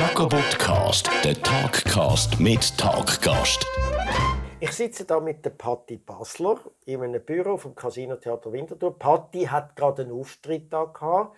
Jacobotcast, der Talkcast mit Talkgast. Ich sitze da mit der Patti Basler in einem Büro vom Casino Theater Winterthur. Patti hat gerade einen Auftritt da gehabt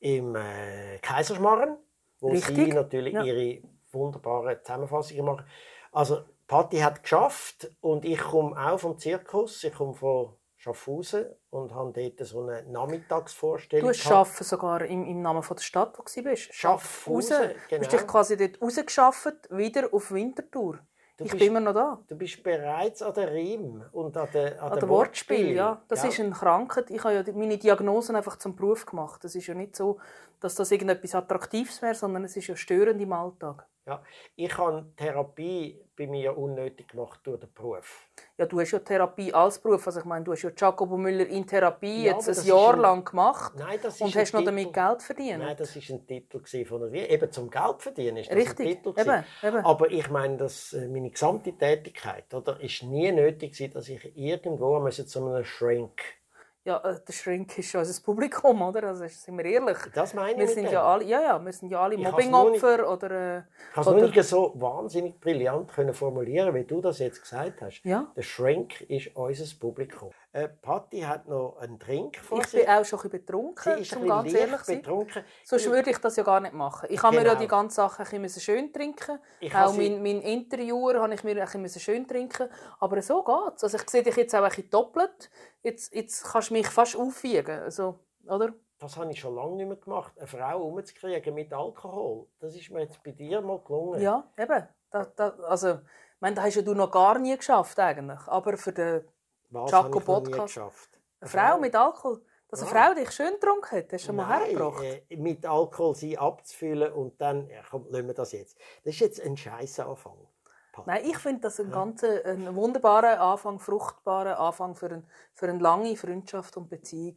im äh, Kaiserschmarren, wo Richtig, sie natürlich ja. ihre wunderbaren Zusammenfassungen machen. Also Patti hat geschafft und ich komme auch vom Zirkus. Ich komme von Schaffhausen und habe dort so eine Nachmittagsvorstellung. Du. Schaffen sogar im, im Namen von der Stadt, wo du warst. Schaffhausen, Raus. genau. Du hast dich quasi dort rausgeschafft, wieder auf Winterthur. Du ich bist- bin immer noch da. Du bist bereits an der Riem und an der, an An der Wortspiel, Wortspiel. ja. Das gell? ist eine Krankheit. Ich habe ja meine Diagnosen einfach zum Beruf gemacht. Das ist ja nicht so, dass das irgendetwas Attraktives wäre, sondern es ist ja störend im Alltag. Ja, ich habe Therapie bei mir unnötig gemacht durch den Beruf. Ja, du hast ja Therapie als Beruf. Also ich meine, du hast ja Jacobo Müller in Therapie Ja, jetzt ein Jahr ein- lang gemacht Nein, das ist und hast noch damit Geld verdient. Nein, das ist ein Titel von einer eben zum Geld verdienen ist das Richtig, ein Titel eben, eben. Aber ich meine, dass äh, meine gesamte Tätigkeit oder ist nie nötig gewesen, dass ich irgendwo zu einem Shrink. Ja, äh, der Schrink ist ja unser Publikum, oder? Also sind wir ehrlich. Das meine ich Wir mit sind ja alle, ja, ja, wir sind ja alle Ich Mobbingopfer oder, äh, Ich habe es nicht so wahnsinnig brillant können formulieren, wie du das jetzt gesagt hast. Ja. Der Shrink ist unser Publikum. Äh, Patti hat noch einen Drink vor ich sich. bin auch schon ein bisschen Sie betrunken, ist um ganz ehrlich zu sein. betrunken. Sonst würde ich das ja gar nicht machen. Ich habe mir ja Genau. die ganze Sache ein bisschen schön trinken. Ich auch mein, mein Interviewer habe ich mir ein bisschen schön trinken. Aber so geht's. Also ich sehe dich jetzt auch ein bisschen doppelt. Jetzt, jetzt kannst du mich fast aufwiegen. Also, oder? Das habe ich schon lange nicht mehr gemacht. Eine Frau umzukriegen mit Alkohol. Das ist mir jetzt bei dir mal gelungen. Ja, eben. Da, da, also, ich meine, das hast ja du noch gar nie geschafft eigentlich. Aber für den Was Jaco Podcast. Eine Frau mit Alkohol. Dass eine Ja. Frau dich schön getrunken hat, hast du schon mal Nein, hergebracht. äh, mit Alkohol sie abzufüllen und dann, ja, komm, lassen wir das jetzt. Das ist jetzt ein scheiß Anfang. Patti. Nein, ich finde das ein ganz äh, ein wunderbarer Anfang, fruchtbarer Anfang für, ein, für eine lange Freundschaft und Beziehung.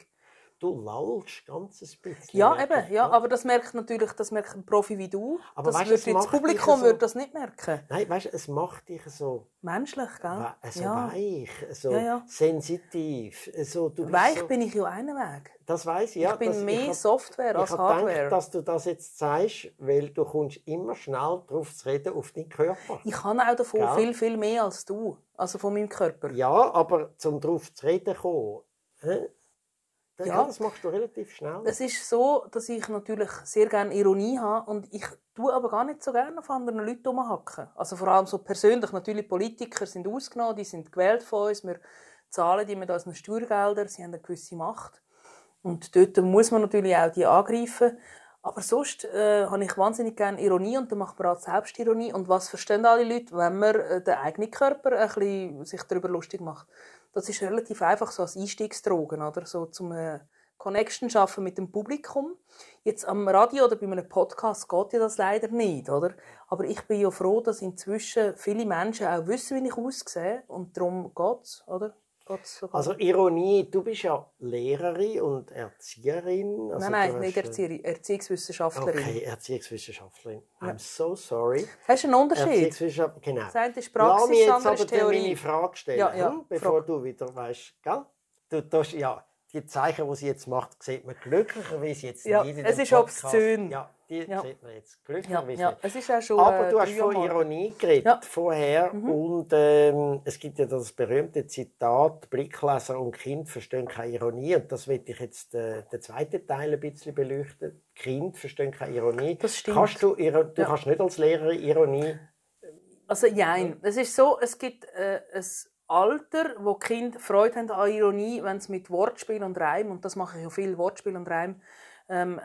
Du lallst ganz ein bisschen. Ja, eben, ich, ja, aber das merkt natürlich, das merkt ein Profi wie du. Aber das weißt würde das Publikum so- würde das nicht merken. Nein, weißt du, es macht dich so, Menschlich, gell? so ja. weich, so Ja, ja. sensitiv. So, du bist Weich so, bin ich ja einen Weg. Das weiß ich, ja. ich bin das, mehr hab- Software als Ich Hardware. gedacht, dass du das jetzt sagst, weil du kommst immer schnell darauf zu reden, auf deinen Körper. ich kann auch davon Gell? viel, viel mehr als du. Also von meinem Körper. Ja, aber zum darauf zu reden kommen? Das, Ja. das machst du relativ schnell. Es ist so, dass ich natürlich sehr gerne Ironie habe und ich tue aber gar nicht so gerne auf anderen Leuten rumhacken. Also vor allem so persönlich. Natürlich Politiker sind ausgenommen, die sind gewählt von uns. Wir zahlen die mit unseren Steuergeldern, sie haben eine gewisse Macht. Und dort muss man natürlich auch die angreifen. Aber sonst äh, habe ich wahnsinnig gerne Ironie und dann macht man auch Selbstironie. Und was verstehen alle Leute, wenn man äh, den eigenen Körper ein bisschen sich darüber lustig macht? Das ist relativ einfach so als Einstiegsdrogen, oder? So zum äh, Connection schaffen mit dem Publikum. Jetzt am Radio oder bei einem Podcast geht ja das leider nicht, oder? Aber ich bin ja froh, dass inzwischen viele Menschen auch wissen, wie ich aussehe. Und darum geht's, oder? Also Ironie, du bist ja Lehrerin und Erzieherin. Also nein, nein, nicht äh, Erzieherin, Erziehungswissenschaftlerin. Okay, Erziehungswissenschaftlerin. I'm so sorry. Hast du einen Unterschied? Genau. Das eine ist Lass Praxis, mich jetzt aber Theorie. meine Frage stellen, Ja, ja, bevor frag. du wieder weißt, gell? Du tust, ja, die Zeichen, die sie jetzt macht, sieht man glücklicherweise jetzt Ja, nicht in es ist Podcast. obszön. Ja, die Ja. sieht man jetzt Ja, glücklicherweise ja, nicht. es ist auch schon. Aber äh, du hast von. Ironie geredet Ja. Mhm. vorher und ähm, es gibt ja das berühmte Zitat, Blickleser und Kind verstehen keine Ironie und das will ich jetzt äh, den zweiten Teil ein bisschen beleuchten. Kind verstehen keine Ironie. Das stimmt. Kannst du, du Ja. kannst nicht als Lehrerin Ironie Also nein, es ist so, es gibt äh, ein Alter, wo die Kinder Freude haben an Ironie, wenn es mit Wortspiel und Reim, und das mache ich ja viel, Wortspiel und Reim, ähm,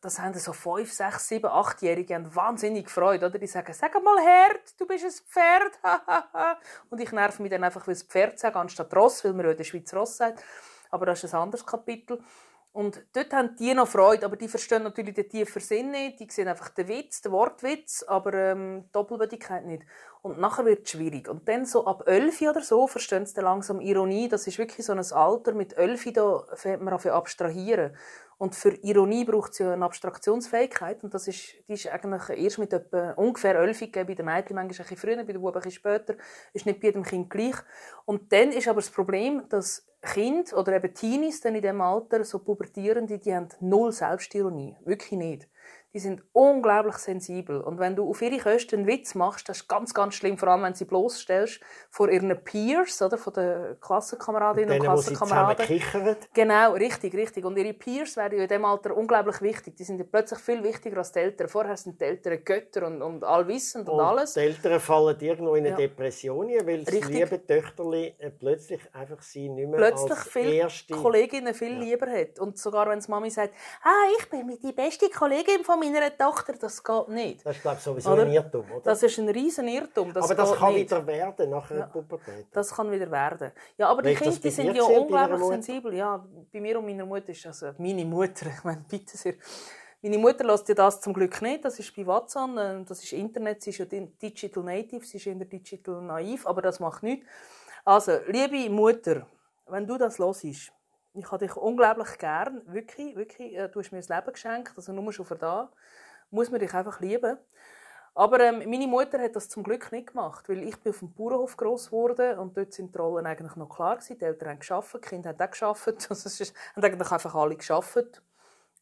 das haben so fünf, sechs, sieben, achtjährige haben wahnsinnig Freude, oder? Die sagen, sag mal Herd, du bist ein Pferd, und ich nerv mich dann einfach, weil es Pferd sagen, anstatt Ross, weil man ja in der Schweiz Ross sagt, aber das ist ein anderes Kapitel. Und dort haben die noch Freude, aber die verstehen natürlich den tiefen Sinn nicht. Die sehen einfach den Witz, den Wortwitz, aber ähm, Doppelbödigkeit nicht. Und nachher wird es schwierig. Und dann so ab 11 oder so verstehen sie dann langsam Ironie. Das ist wirklich so ein Alter. Mit 11 da fängt man an abstrahieren. Und für Ironie braucht es ja eine Abstraktionsfähigkeit. Und das ist, die ist eigentlich erst mit etwa ungefähr 11 gegeben. Bei den Mädchen manchmal ein bisschen früher, bei den Buben ein bisschen später. Ist nicht bei jedem Kind gleich. Und dann ist aber das Problem, dass Kinder oder eben Teenies dann in diesem Alter, so Pubertierende, die haben null Selbstironie. Wirklich nicht. Die sind unglaublich sensibel. Und wenn du auf ihre Kosten einen Witz machst, das ist ganz, ganz schlimm, vor allem wenn sie bloßstellst vor ihren Peers, oder, von den Klassenkameradinnen und Denen, Klassenkameraden. Genau, richtig, richtig. Und ihre Peers werden ja in diesem Alter unglaublich wichtig. Die sind ja plötzlich viel wichtiger als die Eltern. Vorher sind die Eltern Götter und, und allwissend und, Und alles. die Eltern fallen irgendwo in eine Ja. Depression, weil das liebe Töchterli äh, plötzlich einfach sie nicht mehr plötzlich als viele erste... Kolleginnen viel lieber hat. Und sogar wenn die Mami sagt, ah, ich bin die beste Kollegin von meiner Tochter, das geht nicht. Das ist, glaube ich, sowieso Oder? ein Irrtum, oder? Das ist ein riesen Irrtum. Das aber das kann nicht. wieder werden nach einer Ja. Pubertät. Das kann wieder werden. Ja, aber die ist das Kinder die sind ja unglaublich sensibel. Ja, bei mir und meiner Mutter ist also meine Mutter, ich meine, bitte sehr. Meine Mutter lässt ja das zum Glück nicht. Das ist bei Watson, äh, das ist Internet, sie ist ja di- Digital Native, sie ist in der Digital Naiv, aber das macht nichts. Also, liebe Mutter, wenn du das hörst, ich habe dich unglaublich gern, wirklich, wirklich, äh, du hast mir das Leben geschenkt, also nur schon für da, muss man dich einfach lieben. Aber ähm, meine Mutter hat das zum Glück nicht gemacht, weil ich bin auf dem Bauernhof groß geworden und dort sind die Rollen eigentlich noch klar gewesen. Die Eltern haben geschafft, die Kinder haben auch geschafft, also es ist, haben eigentlich einfach alle geschafft.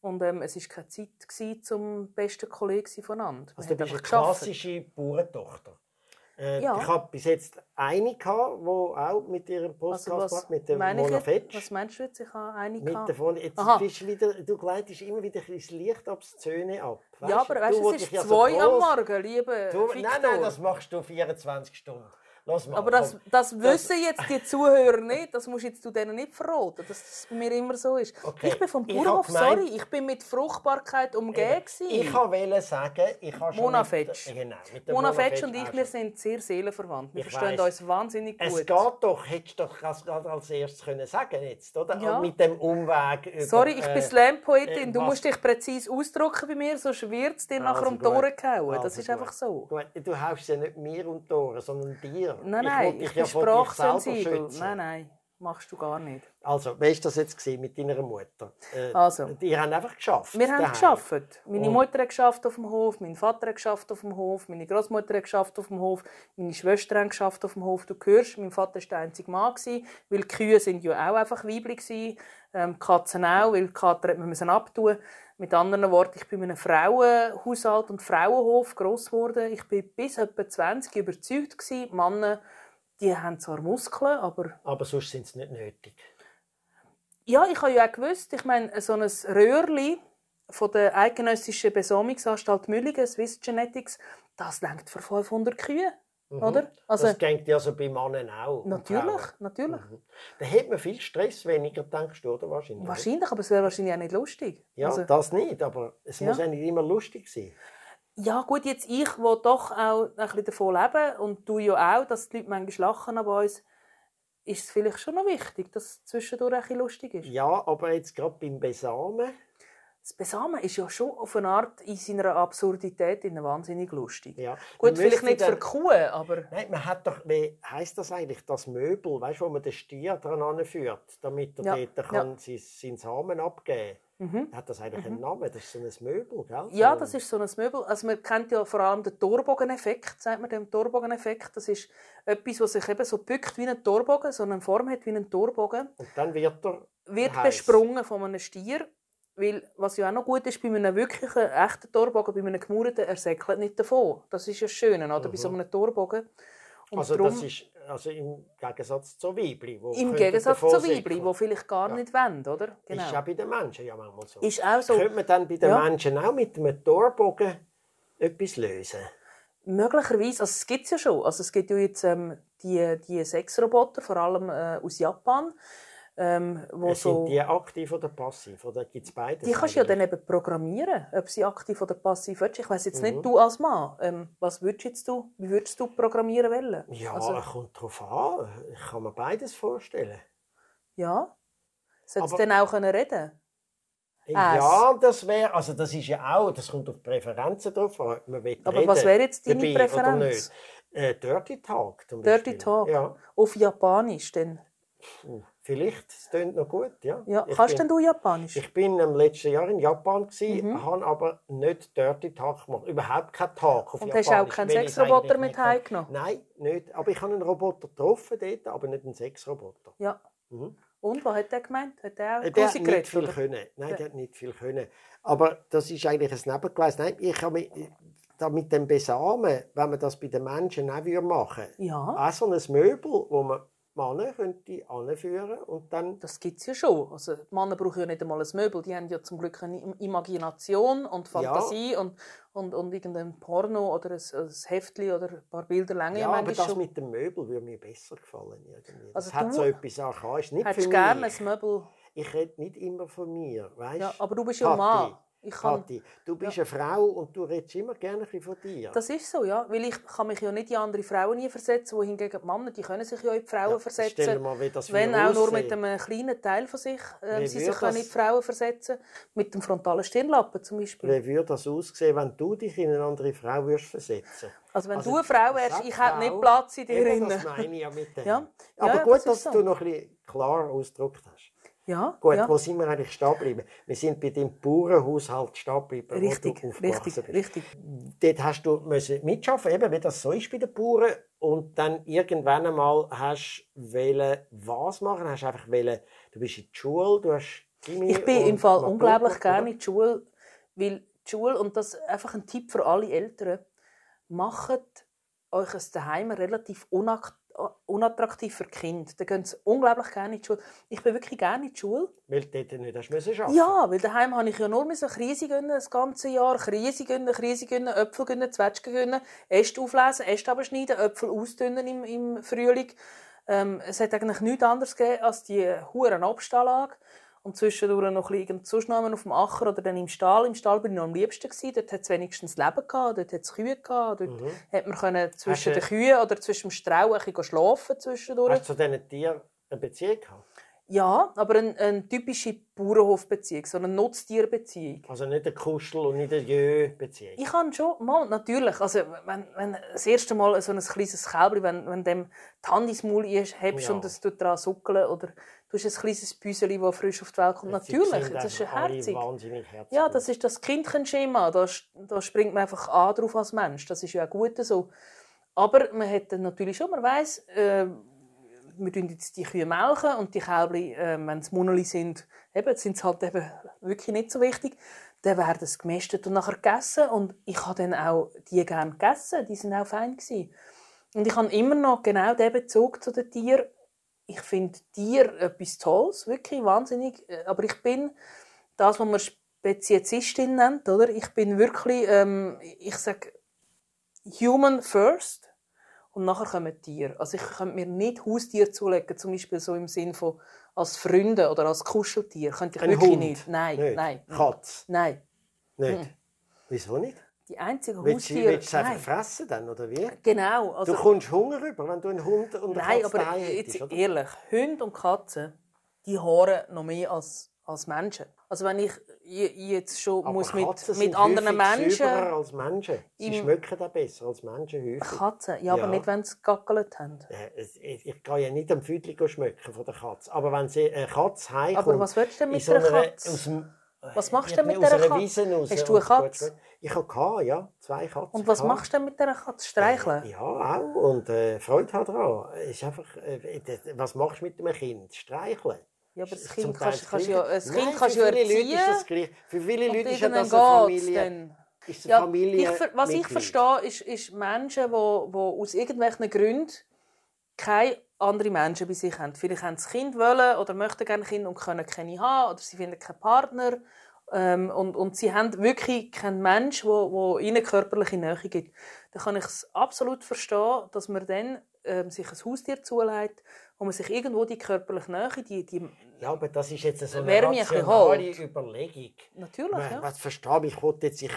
Und ähm, es war keine Zeit gewesen, zum besten Kollegen voneinander. Also du bist eine gearbeitet. klassische Bauerntochter. Äh, Ja. Ich habe bis jetzt eine gehabt, die auch mit ihrem Also Podcast was mit ich Mona? Fetsch. Was meinst du jetzt? Ich habe eine Mit gehabt. davon, jetzt Aha. bist du, wieder, du gleitest immer wieder das Licht ab die Zähne ab. ja, aber weißt, du, es ist zwei am gross- Morgen, liebe Du, Victor. nein, nein, das machst du 24 Stunden. Lass mal. Aber das, das wissen jetzt die Zuhörer nicht. Das musst jetzt du denen nicht verraten, dass das bei mir immer so ist. Okay. Ich bin vom Bauernhof, sorry. Ich bin mit Fruchtbarkeit umgeben. Ich wollte sagen, ich habe schon Mona mit, Fetsch. äh, Genau, mit Mona Fetsch und ich, wir sind sehr seelenverwandt. Wir Ich verstehen weiss. uns wahnsinnig Es gut. geht doch, hättest du doch das gerade als erstes können sagen jetzt, oder? Ja. Mit dem Umweg über... Sorry, ich bin äh, Slam-Poetin. äh, Du musst dich präzise ausdrücken bei mir, sonst wird es dir nachher Also um die. Ohren gehauen. Das Also ist gut. einfach so. Gut, du haust ja nicht mir um die Ohren, sondern dir. Nein, ich nein, ich, dich bin sprachsensibel. Nein, nein, machst du gar nicht. Also, wie war das jetzt mit deiner Mutter? Äh, Also. Die haben einfach geschafft. Wir haben daheim. geschafft. Meine Mutter hat geschafft auf dem Hof, mein Vater hat geschafft auf dem Hof, meine Großmutter hat geschafft auf dem Hof, meine Schwestern haben geschafft auf dem Hof. Du hörst, mein Vater war der einzige Mann, gewesen, weil die Kühe sind ja auch einfach weiblich. Ähm, Katzen auch, weil die Kater hat müssen abtun. Mit anderen Worten, ich bin in einem Frauenhaushalt und Frauenhof gross geworden. Ich bin bis etwa 20 überzeugt gewesen, Männer, die haben zwar Muskeln, aber Aber sonst sind sie nicht nötig. ja, ich habe ja auch gewusst, ich meine, so ein Röhrli von der Eidgenössischen Besamungsanstalt Mülligen, Swiss Genetics, das lenkt für 500 Kühe, oder? Also, das denkt ja so bei Männern auch. natürlich, natürlich. Da hat man viel Stress weniger, denkst du, oder? Wahrscheinlich. Wahrscheinlich, aber es wäre wahrscheinlich auch nicht lustig. Ja, also, das nicht, aber es Ja. muss ja nicht immer lustig sein. Ja gut, jetzt ich, wo doch auch ein bisschen davon lebe, und du ja auch, dass die Leute manchmal lachen an uns, ist es vielleicht schon noch wichtig, dass es zwischendurch ein bisschen lustig ist. Ja, aber jetzt gerade beim Besamen, Das Besamen ist ja schon auf eine Art in seiner Absurdität in wahnsinnig lustig. ja. Gut, vielleicht nicht für dann- Kuh, aber... Nein, man hat doch, wie heisst das eigentlich, das Möbel, weißt du, wo man den Stier dran anführt, damit er Ja, dort ja. kann sein, seinen Samen abgeben kann. Hat das eigentlich einen Namen? Das ist so ein Möbel, gell? Mhm. Ja, das ist so ein Möbel. Also man kennt ja vor allem den Torbogeneffekt, sagt man dem Torbogeneffekt. Das ist etwas, was sich eben so bückt wie ein Torbogen, so eine Form hat wie ein Torbogen. Und dann wird er Wird heiß. besprungen von einem Stier. Weil, was ja auch noch gut ist, bei einem wirklichen, echten Torbogen, bei einem gemurrten, er säckelt nicht davon. Das ist ja das Schöne, oder? Bei so einem Torbogen. Und Mhm. Also darum, das ist also im Gegensatz zu Weibli, wo im Gegensatz zu Weibli, die vielleicht gar Ja. nicht wollen, oder? Genau. Ist auch bei den Menschen ja manchmal so. Ist auch so. Könnte man dann bei den Ja. Menschen auch mit einem Torbogen etwas lösen? Möglicherweise, also es gibt es ja schon. Also es gibt ja jetzt ähm, die, die Sexroboter, vor allem äh, aus Japan, ähm, wo Sind so... die aktiv oder passiv? Oder gibt es beides? Die kannst du ja dann eben programmieren, ob sie aktiv oder passiv sind. Ich weiß jetzt Mhm. nicht, du als Mann, ähm, was würdest jetzt du, wie würdest du programmieren wollen? Ja, also, kommt drauf an. Ich kann mir beides vorstellen. ja. Sollst du dann auch können reden? Ja, das wäre, also das ist ja auch, das kommt auf Präferenzen drauf an. Man will Aber reden was wäre jetzt deine dabei Präferenz? Äh, Dirty Talk zum Dirty Beispiel. Talk? Ja, Auf Japanisch denn? Puh, vielleicht, es klingt noch gut, ja. Ja, Ich kannst bin- denn du Japanisch? Ich bin im letzten Jahr in Japan Mhm. habe aber nicht Dirty Talk gemacht, überhaupt keinen Talk auf Und Japanisch. hast auch keinen Sexroboter mit heimgenommen? Nein, nicht. Aber ich habe einen Roboter getroffen dort, aber nicht einen Sexroboter. Ja. Mhm. Und was hat er gemeint? Hat er auch Äh, Der hat nicht geredet, viel oder? können. Nein, Ja. der hat nicht viel können. Aber das ist eigentlich ein Nebengleis. Nein, ich habe mit, da mit dem Besamen, wenn man das bei den Menschen auch würde machen Ja, auch so ein Möbel, wo man Männer könnte anführen und dann das gibt es ja schon. Also, die Männer brauchen ja nicht einmal ein Möbel. Die haben ja zum Glück eine Im- Imagination und Fantasie und, und, und irgendein Porno oder ein, ein Heftchen oder ein paar Bilder länger ja, ja, aber das schon. mit dem Möbel würde mir besser gefallen. Irgendwie. Das Also hat so etwas archaisch. Nicht Hättest für du gerne mich. ein Möbel? Ich rede nicht immer von mir, weißt? Ja, aber du bist ja Mann. Ich kann, Kathi, du bist eine Frau und du redest immer gerne von dir. das ist so, ja. Weil ich kann mich ja nicht in andere Frauen nie versetzen, wohingegen die Männer, die können sich ja in die Frauen Ja, versetzen. mal, wie das Wenn auch nur mit einem kleinen Teil von sich ähm, Wie sie sich können in das- die Frauen versetzen Mit dem frontalen Stirnlappen zum Beispiel. Wie würde das aussehen, wenn du dich in eine andere Frau würdest versetzen Also wenn Also, du eine Frau wärst, ich hätte nicht Platz in dir Eben, das meine ich ja mit dem. Ja. Aber Ja, gut, das dass so. du noch ein bisschen klar ausgedrückt hast. Ja, Gut, ja. wo sind wir eigentlich stehen geblieben? Wir sind bei deinem Bauernhaushalt stehen geblieben, Richtig, wo du richtig, bist. richtig. Dort hast du müssen mitschaffen, eben wie das so ist bei den Bauern. Und dann irgendwann einmal hast du wollen, was machen? Hast du einfach wollen, du bist in die Schule, du hast Chemie Ich bin im Fall unglaublich gerne in die Schule, weil die Schule, und das ist einfach ein Tipp für alle Eltern, macht euch ein Daheim relativ unak- unattraktiv für Kinder. Da gehen sie unglaublich gerne in die Schule. Ich bin wirklich gerne in die Schule. Weil du dort nicht hast müssen arbeiten. Ja, weil daheim habe ich ja nur müssen Krise gönnen das ganze Jahr. Krise gönnen, Krise gönnen, Äpfel gönnen, Zwetschgen gönnen, Äste auflesen, Äste abschneiden, Äpfel ausdünnen im, im Frühling. Ähm, es hat eigentlich nichts anderes gegeben als die huren Abstallage. Und zwischendurch noch ein bisschen noch auf dem Acher oder dann im Stall. Im Stall bin ich noch am liebsten. Gewesen. Dort hat es wenigstens Leben gehabt, dort hat es Kühe gehabt. Dort hat man können zwischen Mhm. Den Kühen oder zwischen dem Strau ein bisschen schlafen zwischendurch. Hast du zu diesen Tieren eine Beziehung gehabt? Ja, aber eine, eine typische Bauernhofbeziehung, so eine Nutztierbeziehung. Also nicht eine Kuschel- und nicht eine Jö-Beziehung? Ich kann schon, mal, natürlich. Also, wenn, wenn das erste Mal so ein kleines Kälbchen, wenn, wenn dem die Hand ins Maul hebst Ja. und es tut daran suckeln, oder du hast ein kleines Büseli, das frisch auf die Welt kommt. Natürlich, das ist herzig. wahnsinnig herzig. Ja, das ist das Kindchenschema. Da, da springt man einfach an drauf als Mensch. Das ist ja auch gut so. Aber man hat natürlich schon, man weiss, äh, wir tun jetzt die Kühe melken und die Kälbchen, äh, wenn es Muneli sind, eben, sind sie halt eben wirklich nicht so wichtig. Dann werden sie gemästet und nachher gegessen. Und ich habe dann auch die gerne gegessen. Die sind auch fein gewesen. Und ich habe immer noch genau den Bezug zu den Tieren. Ich finde Tiere etwas Tolles, wirklich wahnsinnig. Äh, Aber ich bin das, was man Speziesistin nennt, oder? Ich bin wirklich, ähm, ich sage, human first und nachher kommen Tiere. Also ich könnte mir nicht Haustiere zulegen, zum Beispiel so im Sinn von als Freunde oder als Kuscheltier. Könnte ich Ein wirklich Hund? nicht. Nein, Nicht? nein. Katz? Nein. Nicht? Wieso nicht? Die einzigen du, Haustiere... willst du es einfach nein. fressen dann, oder wie? Genau. Also, du kommst Hunger über, wenn du einen Hund und eine Nein, Katze aber jetzt hättest, ehrlich, Hunde und Katzen, die hören noch mehr als, als Menschen. Also wenn ich jetzt schon Aber muss mit, Katzen mit sind anderen Menschen... als Menschen. Sie schmecken auch besser als Menschen häufig. Katzen, ja, aber Ja. nicht, wenn sie gackelt haben. Äh, Ich, kann ja nicht am Füdli schmecken von der Katze. Aber wenn sie eine Katze heimkommt... Aber was willst du denn mit so einer Katze? Aus dem, Was machst du denn mit dieser Katze? Raus Hast du eine Katze? Ich habe gehabt, ja, zwei Katzen. Und was machst du denn mit dieser Katze? Streicheln? Ja, auch. Und äh, Freude hat daran. Ist einfach, äh, was machst du mit einem Kind? Streicheln. Ja, aber das Kind kannst, Teil kannst das ja, ein Kind Nein, kannst ja Leute erziehen. ist das gleich. Für viele Leute ist ja das eine Familie. dann. Ist eine Ja, Familie ich, was ich verstehe, ist, ist Menschen, die aus irgendwelchen Gründen keine anderen Menschen bei sich haben. Vielleicht haben sie Kind wollen oder möchten gerne ein Kind und können keine haben oder sie finden keinen Partner. Ähm, und, und sie haben wirklich keinen Mensch, der wo, wo ihnen körperliche Nähe gibt. Dann kann ich es absolut verstehen, dass man dann ähm, sich ein Haustier zulegt, wo man sich irgendwo die körperliche Nähe, die, die Ja, aber das ist jetzt so eine bisschen rationale. Überlegung. natürlich, Man, ja. Was verstehe ich? Ich, jetzt, ich,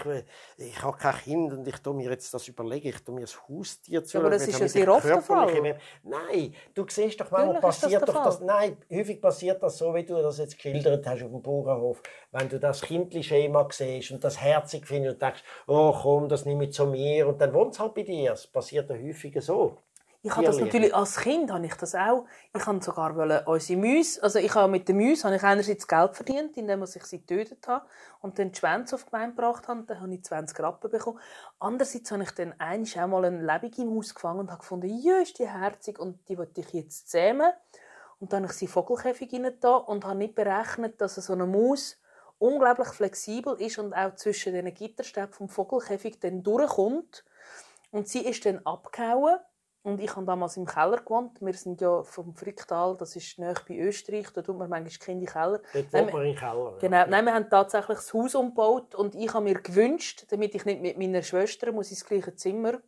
ich habe kein Kind und ich tue mir jetzt das überlegen. Ich tue mir ein Haustier zu. aber das ist ja sehr oft der Fall. Nein, du siehst doch, manchmal Natürlich das passiert der doch das. Nein, häufig passiert das so, wie du das jetzt geschildert hast auf dem Bauernhof. Wenn du das Kindli-Schema siehst und das herzig findest und denkst, oh komm, das nehme ich zu mir und dann wohnt es halt bei dir. Das passiert ja häufiger so. Ich habe das natürlich als Kind habe ich das auch. Ich habe sogar wollen, unsere Müsse, also ich habe mit den Müsse habe ich einerseits Geld verdient, indem ich sie getötet habe und dann die Schwänze auf die Gemeinde gebracht habe, dann habe ich 20 Rappen bekommen. Andererseits habe ich dann einmal auch mal eine lebende Maus gefangen und habe gefunden, ja, ist die herzig und die wollte ich jetzt zähmen. Und dann habe ich sie in Vogelkäfig rein und habe nicht berechnet, dass so eine Maus unglaublich flexibel ist und auch zwischen den Gitterstäben vom Vogelkäfig dann durchkommt. Und sie ist dann abgehauen. Und ich habe damals im Keller gewohnt. Wir sind ja vom Fricktal, das ist nahe bei Österreich, da tut man manchmal Kinder in den Keller. Dort Nein, wohnt man im Keller. Genau, nein, wir haben tatsächlich das Haus umgebaut und ich habe mir gewünscht, damit ich nicht mit meiner Schwester muss ins gleiche Zimmer,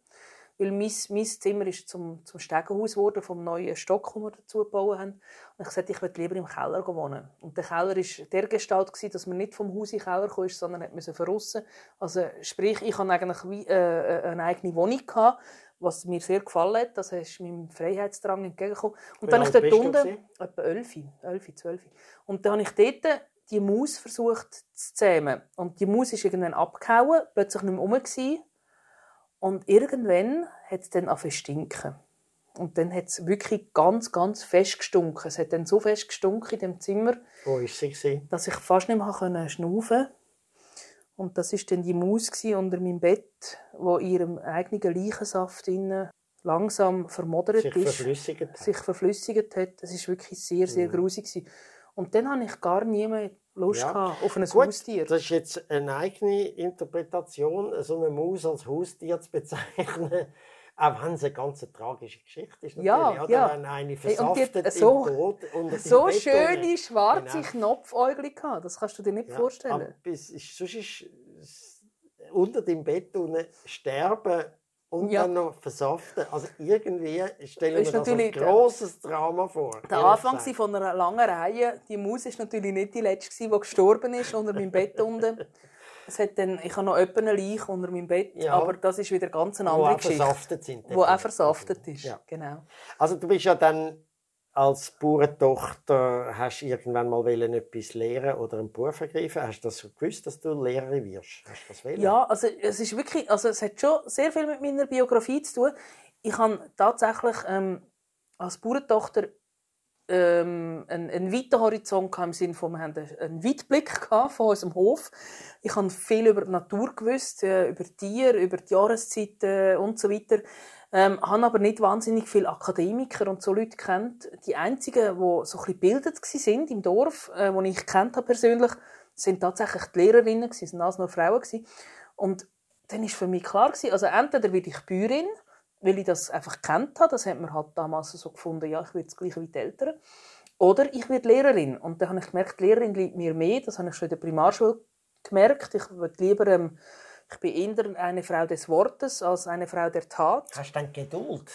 weil mein, mein Zimmer ist zum, zum Stegenhaus geworden, vom neuen Stock, den wir dazu gebaut haben. Und ich sagte, ich würde lieber im Keller wohnen. Und der Keller war der Gestalt, gewesen, dass man nicht vom Haus in den Keller kam, sondern müssen verrissen. Also sprich, ich hatte eigentlich wie, äh, eine eigene Wohnung gehabt, was mir sehr gefallen hat. Das ist meinem Freiheitsdrang entgegengekommen. Und Wie dann ich dort unten, etwa 11, 11, 12. Und dann habe ich dort die Maus versucht zu zähmen. Und die Maus ist irgendwann abgehauen, plötzlich nicht mehr rum. Und irgendwann hat es dann angefangen zu stinken. Und dann hat es wirklich ganz, ganz fest gestunken. Es hat dann so fest gestunken in dem Zimmer, Wo war sie? gewesen? dass ich fast nicht mehr konnte schnaufen Und das ist dann die Maus unter meinem Bett, wo in ihrem eigenen Leichensaft innen langsam vermodert Sich ist, verflüssigt hat. sich verflüssigt hat. Das ist wirklich sehr, sehr grusig gewesen. Und dann hatte ich gar nie mehr Lust Ja. gehabt auf ein Gut, Haustier. das ist jetzt eine eigene Interpretation, so eine Maus als Haustier zu bezeichnen. Auch wenn es eine ganz tragische Geschichte ist. Ja, ja. Wenn eine Hey, und die versaftet so- im Tod unter so schöne schwarze Genau. Knopfäugel gehabt. Das kannst du dir nicht Ja, vorstellen. Aber es ist, sonst ist es unter dem Bett unten sterben und Ja. dann noch versaften. Also irgendwie stellen wir das der- grosses Drama vor. Der Anfang gesagt. von einer langen Reihe. Die Maus ist natürlich nicht die letzte, die gestorben ist unter meinem Bett unten. Es hat dann, ich habe noch jemanden Leich unter meinem Bett, Ja. aber das ist wieder ganz eine Wo andere auch Geschichte. versaftet sind. Wo auch versaftet ist. Ja. Genau. Also du bist ja dann als Bauerntochter, hast du irgendwann mal wollen, etwas lernen oder einen Beruf ergreifen. Hast du das gewusst, dass du Lehrerin wirst? Hast du das wollen? Ja, also es ist wirklich, also es hat schon sehr viel mit meiner Biografie zu tun. Ich habe tatsächlich ähm, als Bauerntochter ähm, einen, einen weiten Horizont gehabt, im Sinne von, wir hatten einen Weitblick gehabt von unserem Hof. Ich habe viel über die Natur gewusst, äh, über Tiere, über die Jahreszeiten und so weiter. Ähm, habe aber nicht wahnsinnig viele Akademiker und so Leute kennt. Die einzigen, die so ein bisschen gebildet sind im Dorf, äh, die ich kennt habe persönlich, sind tatsächlich die Lehrerinnen gewesen, sind alles nur Frauen gewesen. Und dann ist für mich klar gewesen, also entweder werde ich Bäuerin, weil ich das einfach kennt habe, das hat man halt damals so gefunden, ja, ich will das Gleiche wie die Eltern. Oder ich werde Lehrerin. Und dann habe ich gemerkt, die Lehrerin liegt mir mehr, das habe ich schon in der Primarschule gemerkt. Ich würde lieber, ähm, ich bin eher eine Frau des Wortes als eine Frau der Tat. Hast du dann Geduld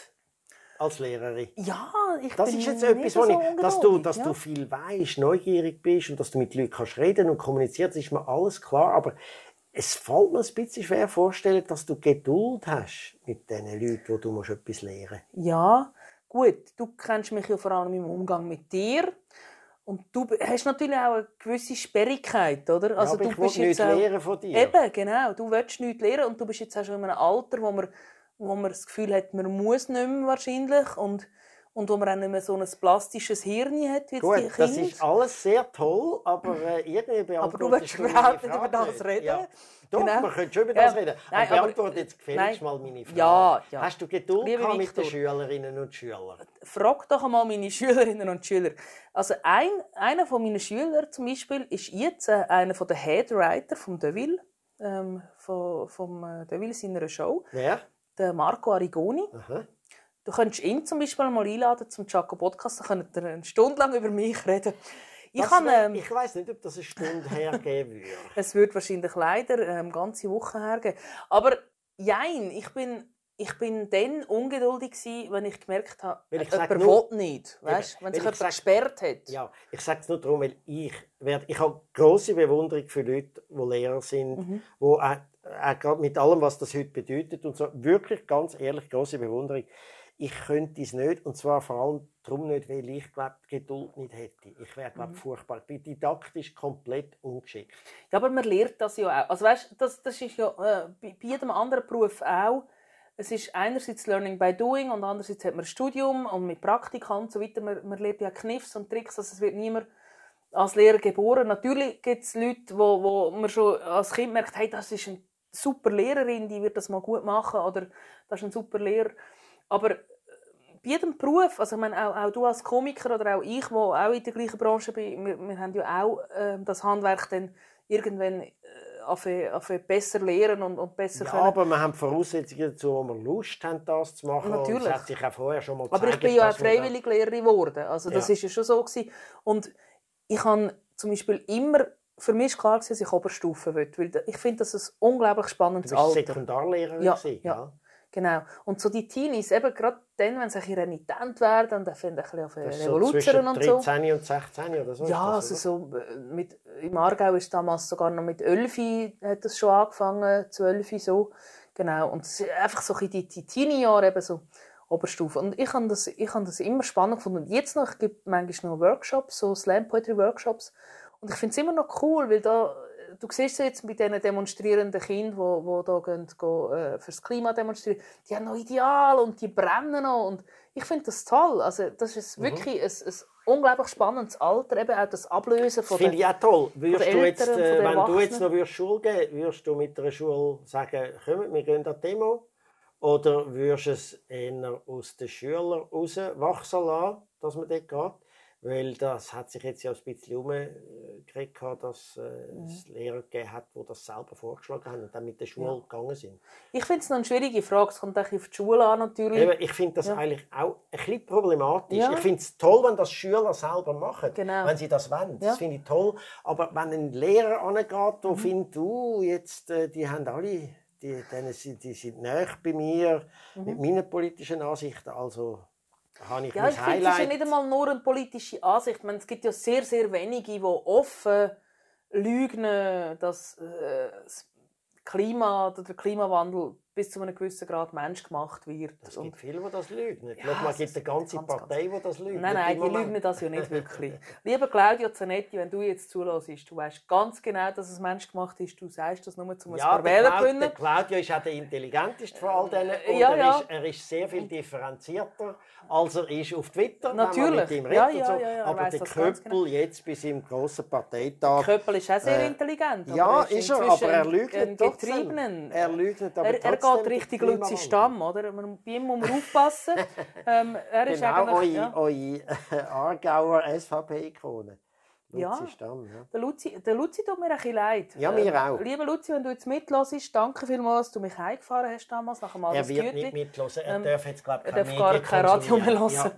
als Lehrerin? Ja, ich Das bin ist jetzt etwas, so ich, dass, du, dass ja. du viel weißt, neugierig bist und dass du mit Leuten kannst reden und kommunizieren, das ist mir alles klar. Aber es fällt mir ein bisschen schwer vorstellen, dass du Geduld hast mit den Leuten, wo du musst etwas lernen Ja, gut. Du kennst mich ja vor allem im Umgang mit dir. Und du hast natürlich auch eine gewisse Sperrigkeit, oder? Also, du aber ich will nichts lernen von dir. Eben, genau. Du willst nichts lernen und du bist jetzt auch schon in einem Alter, wo man, wo man das Gefühl hat, man muss nicht mehr wahrscheinlich und, und wo man auch nicht mehr so ein plastisches Hirn hat wie jetzt die Gut, das Kinder. ist alles sehr toll, aber äh, irgendwie Aber du meine überhaupt nicht über das reden? Ja. Doch, Genau. wir können schon über Ja. das reden. Nein, aber aber- beantworte jetzt gefälligst mal meine Frage. Ja, ja. Hast du Geduld gehabt mit den. Schülerinnen und Schülern? Frag doch einmal meine Schülerinnen und Schüler. Also ein, einer von meinen Schülern zum Beispiel ist jetzt äh, einer von der Headwriter vom Deville, ähm, von, vom äh, Deville seiner Show, Wer? der Marco Arigoni. Aha. Du könntest ihn zum Beispiel mal einladen zum Chaco Podcast, dann könnt ihr eine Stunde lang über mich reden. Ich Das kann, ähm, ich weiß nicht, ob das eine Stunde hergeben würde. es wird wahrscheinlich leider ähm, ganze Woche hergeben. Aber jein, ich bin, ich bin dann ungeduldig gewesen, wenn ich gemerkt habe, Weil ich jemand nur- will nicht. Weißt? Wenn sich jemand sag- gesperrt hat. Ja, ich sage es nur darum, weil ich, werde, ich habe große Bewunderung für Leute, die Lehrer sind, Mhm. wo auch, auch gerade mit allem, was das heute bedeutet und so, wirklich ganz ehrlich große Bewunderung. Ich könnte es nicht und zwar vor allem darum nicht, weil ich glaube, die Geduld nicht hätte. Ich wäre Mhm. furchtbar. Ich bin didaktisch komplett ungeschickt. Ja, aber man lernt das ja auch. Also weißt, das, das ist ja äh, bei, bei jedem anderen Beruf auch. Es ist einerseits Learning by Doing und andererseits hat man ein Studium und mit Praktika und so weiter. Man, man lernt ja Kniffs und Tricks, also es wird niemand als Lehrer geboren. Natürlich gibt es Leute, wo, wo man schon als Kind merkt, hey, das ist eine super Lehrerin, die wird das mal gut machen oder das ist ein super Lehrer. Aber äh, bei jedem Beruf, also ich meine, auch, auch du als Komiker oder auch ich, wo auch in der gleichen Branche bin, wir, wir haben ja auch äh, das Handwerk dann irgendwann äh, anfangen, besser lernen und, und besser ja, können. aber wir haben Voraussetzungen dazu, wo wir Lust haben, das zu machen. Natürlich. Und hat sich auch vorher schon mal Aber ich gezeigt, bin ja auch dass wir freiwillig Lehrerin geworden. Also das Ja. ist ja schon so gewesen. Und ich habe zum Beispiel immer, für mich ist klar dass ich Oberstufe will, weil ich finde, das ist ein unglaublich spannendes Du bist Alter. Sekundarlehrerin. Ja, gewesen, ja. Genau. Und so die Teenies, eben gerade dann, wenn sie ein bisschen renitent werden, dann finden ein bisschen auf ist so und so. 13 und 16 oder so. Ja, das, also oder? so äh, mit, im Aargau ist damals sogar noch mit 11 hat das schon angefangen, 12 so. Genau. Und einfach so ein die, die Teenie-Jahre, eben so Oberstufe. Und ich habe das, ich habe das immer spannend gefunden. Und jetzt noch, ich gebe manchmal noch Workshops, so Slam-Poetry-Workshops. Und ich finde es immer noch cool, weil da, du siehst es jetzt mit diesen demonstrierenden Kindern, die, die da gehen, gehen, äh, fürs Klima demonstrieren, die haben noch Ideal und die brennen noch. Und ich finde das toll. Also das ist wirklich ein, ein unglaublich spannendes Alter, eben auch das Ablösen von finde ich auch toll. Würdest der du jetzt, äh, wenn du jetzt noch würdest Schule geben würdest du mit einer Schule sagen, kommt, wir gehen an die Demo? Oder würdest du es eher aus den Schülern raus wachsen lassen, dass man dort geht? Weil das hat sich jetzt ja ein bisschen umgekriegt, dass äh, Mhm. es Lehrer gegeben hat, die das selber vorgeschlagen haben und dann mit der Schule gegangen sind. Ich finde es noch eine schwierige Frage. Es kommt auch auf die Schule an, natürlich. Eben, ich finde das Ja. eigentlich auch ein bisschen problematisch. Ja. Ich finde es toll, wenn das Schüler selber machen, Genau. wenn sie das wollen. Ja. Mhm. Das finde ich toll. Aber wenn ein Lehrer angeht, der findet, uh, jetzt, äh, die haben alle, die, sind, die sind näher bei mir mit meinen politischen Ansichten, also habe ich. Ja, mein ich finde, es ist Highlight. ja nicht einmal nur eine politische Ansicht. Ich meine, es gibt ja sehr, sehr wenige, die offen lügen, dass äh, das Klima oder der Klimawandel bis zu einem gewissen Grad menschgemacht wird. es gibt viele, die das lügen. Ja, Schau mal, es gibt eine ganze ganz, ganz- Partei, die das lügt. Nein, nein, die lügen das ja nicht wirklich. Lieber Claudio Zanetti, wenn du jetzt zulässt, du weißt ganz genau, dass es menschgemacht ist. Du sagst das nur, um ein Ja, paar der, Wähler zu der gewinnen. Claudio ist auch der intelligenteste von all denen. Und ja, er, ja. Ist, er ist sehr viel differenzierter, als er ist auf Twitter, wenn man Natürlich. mit ihm redet Ja, ja, so. ja, er Aber der ganz Köppel genau. jetzt bei seinem grossen Parteitag... Köppel ist auch sehr Äh, intelligent. ja, ist er, aber er ein- lügt ein trotzdem. Er lügt aber Er, er trotzdem geht richtig Luzi. Stamm, oder? Man- Bei ihm muss man aufpassen. ähm, er ist Genau, eure, Ja. eure Aargauer SVP-Ikone. Luzi Ja. Stamm, ja. Der Luzi, der Luzi tut mir ein bisschen leid. Ja, mir Ähm, auch. Lieber Luzi, wenn du jetzt mitlässt, danke vielmals, dass du mich heimgefahren hast damals, nach dem Er wird Gütli. nicht mithören. Er Ähm, darf jetzt, glaube Er darf gar kein Radio mehr hören.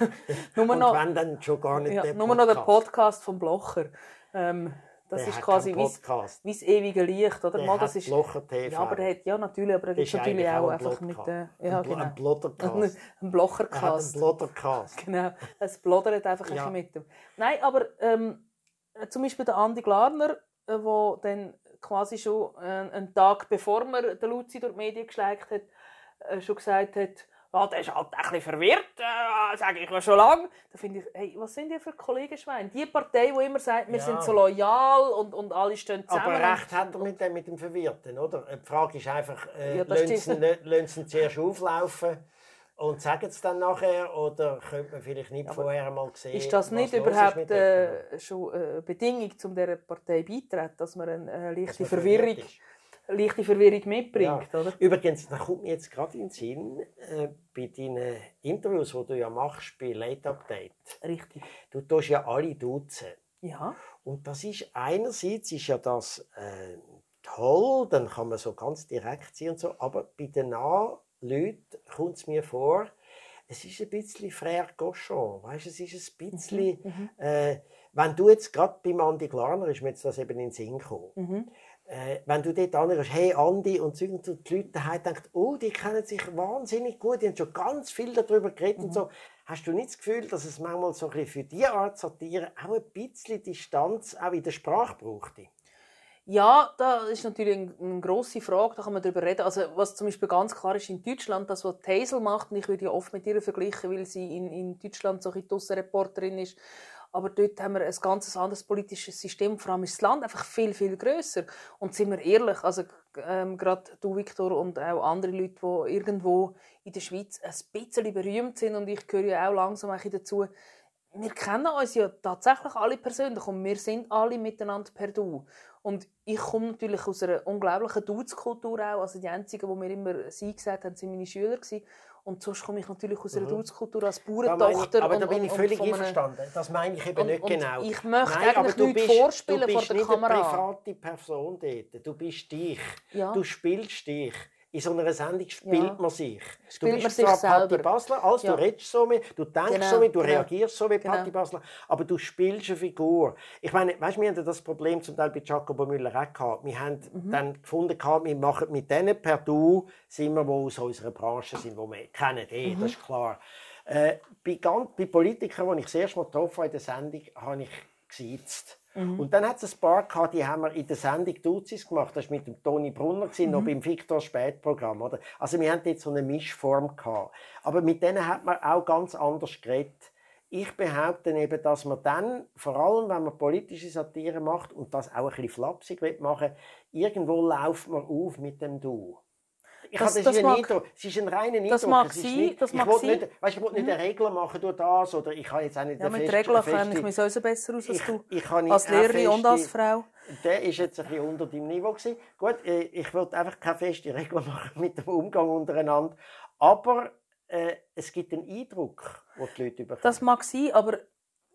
nur, Und noch, wenn, dann schon gar nicht ja, der nur noch der Podcast. Podcast vom Blocher. Ähm, das Der ist quasi wie das ewige Licht. Oder? Der Mal, das ist, ja, aber er hat, ja, natürlich, aber er ist natürlich eigentlich auch ein einfach mit... Äh, ja, Ein genau. Ein Bloddercast. Ein Er Blochercast. Bloddercast. Genau, es blodert einfach ein Ja. bisschen mit ihm. Nein, aber ähm, äh, zum Beispiel der Andi Glarner, der wo dann quasi schon äh, einen Tag bevor man den Luzi durch die Medien geschleicht hat, äh, schon gesagt hat, ah, der ist halt ein bisschen verwirrt, äh, sage ich ja schon lange. Da finde ich, hey, was sind die für Kollegenschweine? Die Partei, die immer sagt, wir Ja. sind so loyal und, und alle stehen zusammen. Aber recht hat er mit dem, mit dem Verwirrten, oder? Die Frage ist einfach, äh, Ja, lassen, sie, zuerst auflaufen und sagen es dann nachher? Oder könnte man vielleicht nicht vorher mal sehen, Ist das nicht überhaupt äh, schon eine Bedingung, um dieser Partei beizutreten, dass man eine äh, Dass leichte, man Verwirrung? Leichte Verwirrung mitbringt? Ja. Oder? Übrigens, da kommt mir jetzt gerade in den Sinn, äh, bei deinen Interviews, die du ja machst bei Late Update, Richtig. du tust ja alle duzen. Ja. Und das ist einerseits ist ja das äh, toll, dann kann man so ganz direkt sein und so, aber bei den Leuten kommt es mir vor, es ist ein bisschen Frère Cochon, weißt, es ist ein bisschen, äh, wenn du jetzt gerade beim Andi Glarner ist mir jetzt das eben in den Sinn gekommen, Mhm. Äh, wenn du dort anhörst, hey Andi und so, und die Leute daheim denken, oh, die kennen sich wahnsinnig gut, die haben schon ganz viel darüber geredet und so. Hast du nicht das Gefühl, dass es manchmal so ein bisschen für diese Art Satire auch ein bisschen Distanz auch in der Sprache brauchte? Ja, da ist natürlich eine, eine grosse Frage, da kann man darüber reden. Also, was zum Beispiel ganz klar ist in Deutschland, das, was Hazel macht, und ich würde ja oft mit ihr vergleichen, weil sie in, in Deutschland so ein bisschen Reporterin ist, aber dort haben wir ein ganz anderes politisches System, vor allem ist das Land einfach viel, viel grösser. Und sind wir ehrlich, also ähm, gerade du, Viktor, und auch andere Leute, die irgendwo in der Schweiz ein bisschen berühmt sind, und ich gehöre ja auch langsam ein dazu, wir kennen uns ja tatsächlich alle persönlich und wir sind alle miteinander per Du. Und ich komme natürlich aus einer unglaublichen Dudes-Kultur auch. Also die einzigen, die mir immer «sie» gesagt haben, sind meine Schüler. Gewesen. Und sonst komme ich natürlich aus einer mhm. Dudes-Kultur als Bauerntochter. Aber da bin ich völlig einverstanden. Das meine ich eben und, nicht und genau. Ich möchte Nein, eigentlich nichts bist, vorspielen vor der Kamera. Du bist nicht eine private Person dort. Du bist dich. Ja. Du spielst dich in so einer Sendung spielt ja. man sich. Spielt du bist man zwar Patti Basler, also ja. du redest so mit, du denkst genau, so mit, du genau. reagierst so wie genau. Patti Basler, aber du spielst eine Figur. Ich meine, weißt, wir hatten das Problem zum Teil bei Jacobo Müller auch gehabt. Wir haben mhm. dann gefunden, wir machen mit denen per Du, sind wir, die aus unserer Branche sind, die wir kennen, eh, mhm. das ist klar. Äh, bei, ganz, bei Politikern, die ich das erste Mal getroffen habe in der Sendung, habe ich gesitzt. Mhm. Und dann hat es ein paar gehabt, die haben wir in der Sendung Duzis gemacht. Das war mit dem Toni Brunner, mhm. noch beim Victor Spätprogramm. Oder? Also wir hatten jetzt so eine Mischform gehabt. Aber mit denen hat man auch ganz anders geredet. Ich behaupte eben, dass man dann, vor allem wenn man politische Satire macht und das auch ein bisschen flapsig machen will, irgendwo läuft man auf mit dem Du. Ich das, habe das, das mag, Eindruck. Es ist ein reiner Eindruck. Das mag sein. Nicht, das mag ich will nicht, weißt, ich will nicht mhm. eine Regel machen durch das oder ich habe jetzt auch nicht ja, mit Regeln kenne ich mich sowieso besser aus als ich, du. Ich als Lehrerin und als Frau. Der ist jetzt ein bisschen unter deinem Niveau gewesen. Gut, äh, ich will einfach keine feste Regel machen mit dem Umgang untereinander. Aber äh, es gibt einen Eindruck, den die Leute bekommen. Das mag sein, aber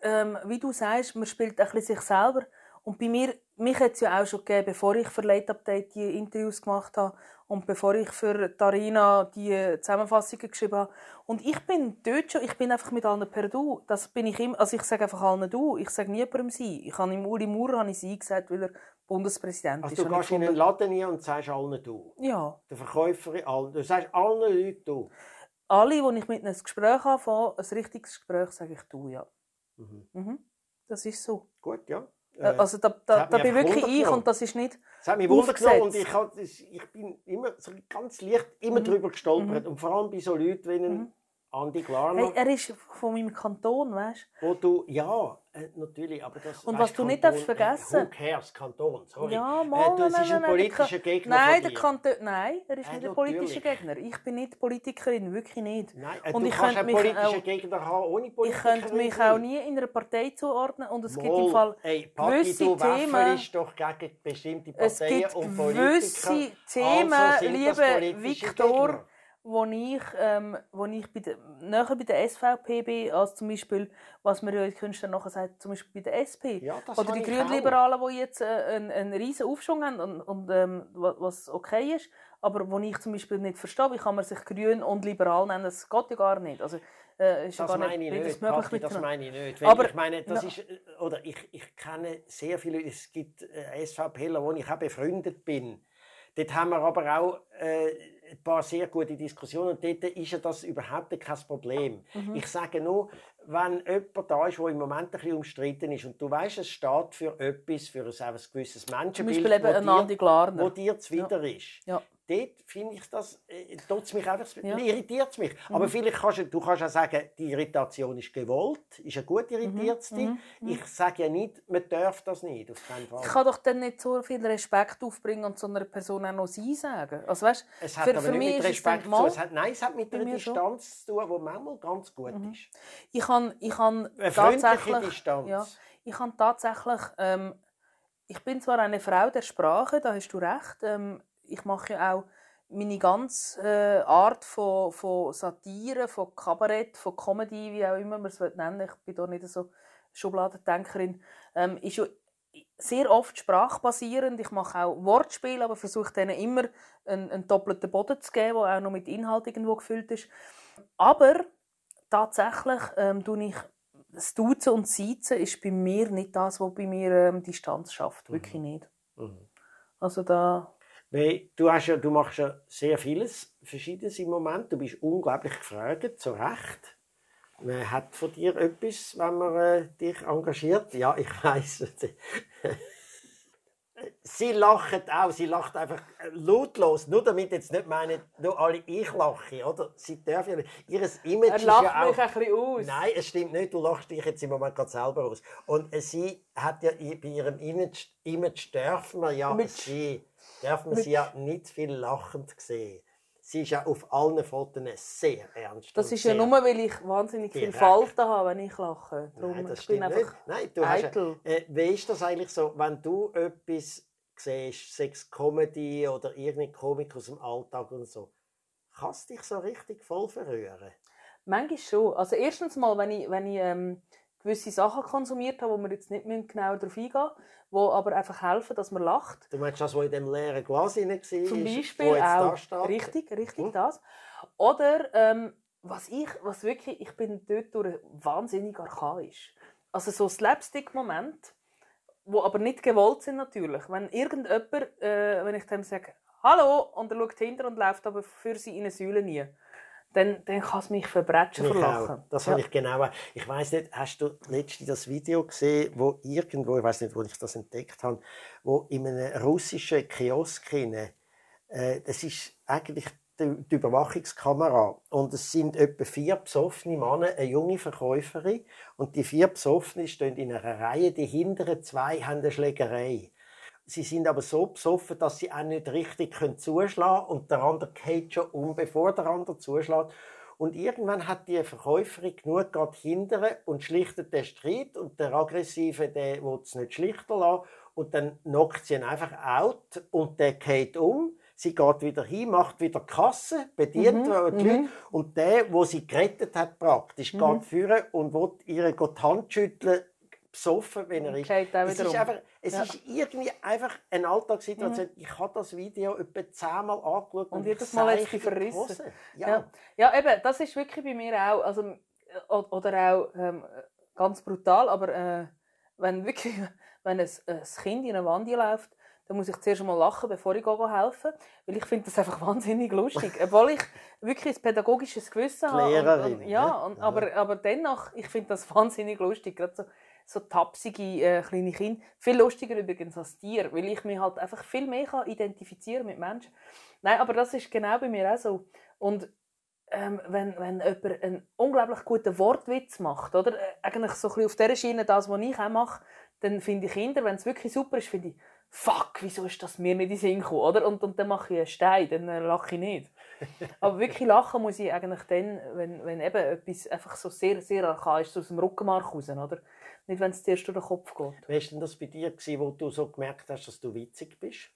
ähm, wie du sagst, man spielt ein bisschen sich selber. Und bei mir, mich hat es ja auch schon gegeben, bevor ich für Late Update die Interviews gemacht habe und bevor ich für Tarina die Zusammenfassungen geschrieben habe. Und ich bin dort schon, ich bin einfach mit allen per Du. Das bin ich immer, also ich sage einfach allen Du. Ich sage nie jemandem Sie. Ich habe im Uli Maurer habe ich Sie gesagt, weil er Bundespräsident also ist. du gehst in einen Laden hier und sagst allen Du? Ja. Der Verkäuferin, allen. Du sagst allen Leuten Du? Alle, die ich mit einem Gespräch habe, ein richtiges Gespräch, sage ich Du, ja. Mhm. Mhm. Das ist so. Gut, ja. Äh, also da, da, da bin wirklich ich und das ist nicht Das hat mich Wunder genommen und ich, ich bin immer so ganz leicht immer mhm. drüber gestolpert. Mhm. Und vor allem bei so Leuten wie mhm. Andi Glarner. Hey, er ist von meinem Kanton, weißt du? Wo du, ja, äh, natürlich, aber das... Und was du nicht darfst vergessen... Äh, who Kanton, sorry. Ja, mal, äh, du, es ist ein politischer Gegner Nein, der Kanton, nein, er ist äh, nicht ein politischer Gegner. Ich bin nicht Politikerin, wirklich nicht. Nein, äh, und du ich kannst einen politischen Gegner haben ohne Politikerin Ich könnte mich auch nie in einer Partei zuordnen und es Mal, gibt im Fall ey, Patti, gewisse du Themen... ist doch gegen bestimmte Parteien es gibt und Politiker. gewisse Themen, also liebe Viktor... Wo ich, ähm, wo ich bei der, näher bei der SVP bin, als zum Beispiel, was man ja in Künstler nachher sagt, zum Beispiel bei der SP. Ja, Oder die Grünliberalen, die jetzt äh, einen, einen riesen Aufschwung haben und, und ähm, was okay ist. Aber wo ich zum Beispiel nicht verstehe, wie kann man sich grün und liberal nennen, das geht ja gar nicht. Also, äh, ist das ja gar meine nicht, ich nicht. Patti, das meine ich nicht. Wenn aber, ich meine, das no. ist, äh, oder ich, ich kenne sehr viele, es gibt äh, SVPler, wo ich auch befreundet bin. Dort haben wir aber auch äh, ein paar sehr gute Diskussionen. Und dort ist ja das überhaupt kein Problem. Mhm. Ich sage nur, wenn jemand da ist, der im Moment ein bisschen umstritten ist und du weißt, es steht für etwas, für ein, ein gewisses Menschenbild, wo dir, wo dir zuwider ja. ist, ja dort finde ich das, äh, mich einfach, ja. irritiert mich. Mhm. Aber vielleicht kannst du, du kannst auch sagen, die Irritation ist gewollt, ist ja gut irritiert mhm. mhm. mhm. Ich sage ja nicht, man darf das nicht, auf keinen Fall. Ich kann doch dann nicht so viel Respekt aufbringen und so einer Person auch noch «sie» sagen. Also weißt, es hat für, aber für nicht mit Respekt zu es hat, Nein, es hat mit einer Distanz zu tun, die manchmal ganz gut mhm. ist. Ich kann, ich kann eine tatsächlich, Distanz. Ja, ich kann tatsächlich, ähm, ich bin zwar eine Frau der Sprache, da hast du recht, ähm, ich mache ja auch meine ganze äh, Art von, von Satire, von Kabarett, von Comedy, wie auch immer man es nennen will, ich bin da nicht so Schubladendenkerin, ähm, ist ja sehr oft sprachbasierend. Ich mache auch Wortspiele, aber versuche denen immer einen, einen doppelten Boden zu geben, der auch noch mit Inhalt irgendwo gefüllt ist. Aber tatsächlich ähm, tue ich das Duzen und Seizen ist bei mir nicht das, was bei mir ähm, Distanz schafft. Wirklich mhm. nicht. Mhm. Also da weil du, hast ja, du machst ja sehr vieles Verschiedenes im Moment. Du bist unglaublich gefragt, zu Recht. Man hat von dir etwas, wenn man äh, dich engagiert. Ja, ich weiß. Sie lacht auch, sie lacht einfach lautlos, nur damit jetzt nicht meinen, nur alle ich lache, oder? Sie dürfen ja Ihres Image er ist ja auch... mich ein bisschen aus. Nein, es stimmt nicht, du lachst dich jetzt im Moment gerade selber aus. Und äh, sie hat ja bei ihrem Image, Image dürfen wir ja Mit sie, dürfen wir sie ja nicht viel lachend sehen. Sie ist ja auf allen Fotos sehr ernst. Das ist ja nur, weil ich wahnsinnig viele Falten habe, wenn ich lache. Darum, Nein, das stimmt nicht. Nein, du eitel. hast, äh, wie ist das eigentlich so, wenn du etwas siehst, Sex Comedy oder irgendeine Komik aus dem Alltag und so, kannst du dich so richtig voll verrühren? Manchmal schon. Also erstens mal, wenn ich, wenn ich ähm, gewisse Sachen konsumiert habe, wo wir jetzt nicht genauer darauf eingehen die aber einfach helfen, dass man lacht. Du meinst das, was in dem leeren Glas war? Zum Beispiel auch. Richtig, richtig hm? das. Oder ähm, was ich, was wirklich, ich bin dort durch wahnsinnig archaisch. Also so Slapstick-Moment, wo aber nicht gewollt sind natürlich. Wenn irgendjemand, äh, wenn ich dem sage, Hallo, und er schaut hinter und läuft aber für sie in eine Säule nie dann, dann kann es mich verbrechen vor Lachen. Das ja. habe ich genau. Ich weiß nicht, hast du letztens das Video gesehen, wo irgendwo, ich weiß nicht, wo ich das entdeckt habe, wo in einem russischen Kiosk äh, das ist eigentlich die, die Überwachungskamera und es sind etwa vier besoffene Männer, eine junge Verkäuferin und die vier besoffenen stehen in einer Reihe, die hinteren zwei haben eine Schlägerei. Sie sind aber so besoffen, dass sie auch nicht richtig zuschlagen können und der andere geht schon um, bevor der andere zuschlägt. Und irgendwann hat die Verkäuferin genug gerade hindern und schlichtet den Streit und der Aggressive, der will es nicht schlichter lassen und dann knockt sie ihn einfach out und der geht um. Sie geht wieder hin, macht wieder Kasse, bedient mhm, die Leute. Mhm. Und der, wo sie gerettet hat, praktisch, mhm. geht führen und will ihre die Hand schütteln besoffen, wenn er ist. Es ist, einfach, es ja. ist irgendwie einfach eine Alltagssituation. Mhm. Ich habe das Video etwa zehnmal angeschaut und, und jedes Mal hat es verrissen. Ja. ja. Ja. eben, das ist wirklich bei mir auch, also, äh, oder auch ähm, ganz brutal, aber äh, wenn wirklich, wenn ein, ein Kind in eine Wand läuft, dann muss ich zuerst mal lachen, bevor ich helfen Weil ich finde das einfach wahnsinnig lustig. Obwohl ich wirklich ein pädagogisches Gewissen habe. Lehrerin. Und, und, ja, und, aber, aber dennoch, ich finde das wahnsinnig lustig. Gerade so, so tapsige äh, kleine Kinder. Viel lustiger übrigens als Tier, weil ich mich halt einfach viel mehr kann identifizieren mit Menschen. Nein, aber das ist genau bei mir auch so. Und ähm, wenn, wenn jemand einen unglaublich guten Wortwitz macht, oder äh, eigentlich so ein bisschen auf dieser Schiene das, was ich auch mache, dann finde ich Kinder, wenn es wirklich super ist, finde ich, fuck, wieso ist das mir nicht in den Sinn gekommen, oder? Und, und dann mache ich einen Stein, dann äh, lache ich nicht. Aber wirklich lachen muss ich eigentlich dann, wenn, wenn eben etwas einfach so sehr, sehr archaisch aus dem Rückenmark raus, oder? Nicht, wenn es zuerst durch den Kopf geht. Wie war denn das bei dir, gewesen, wo du so gemerkt hast, dass du witzig bist?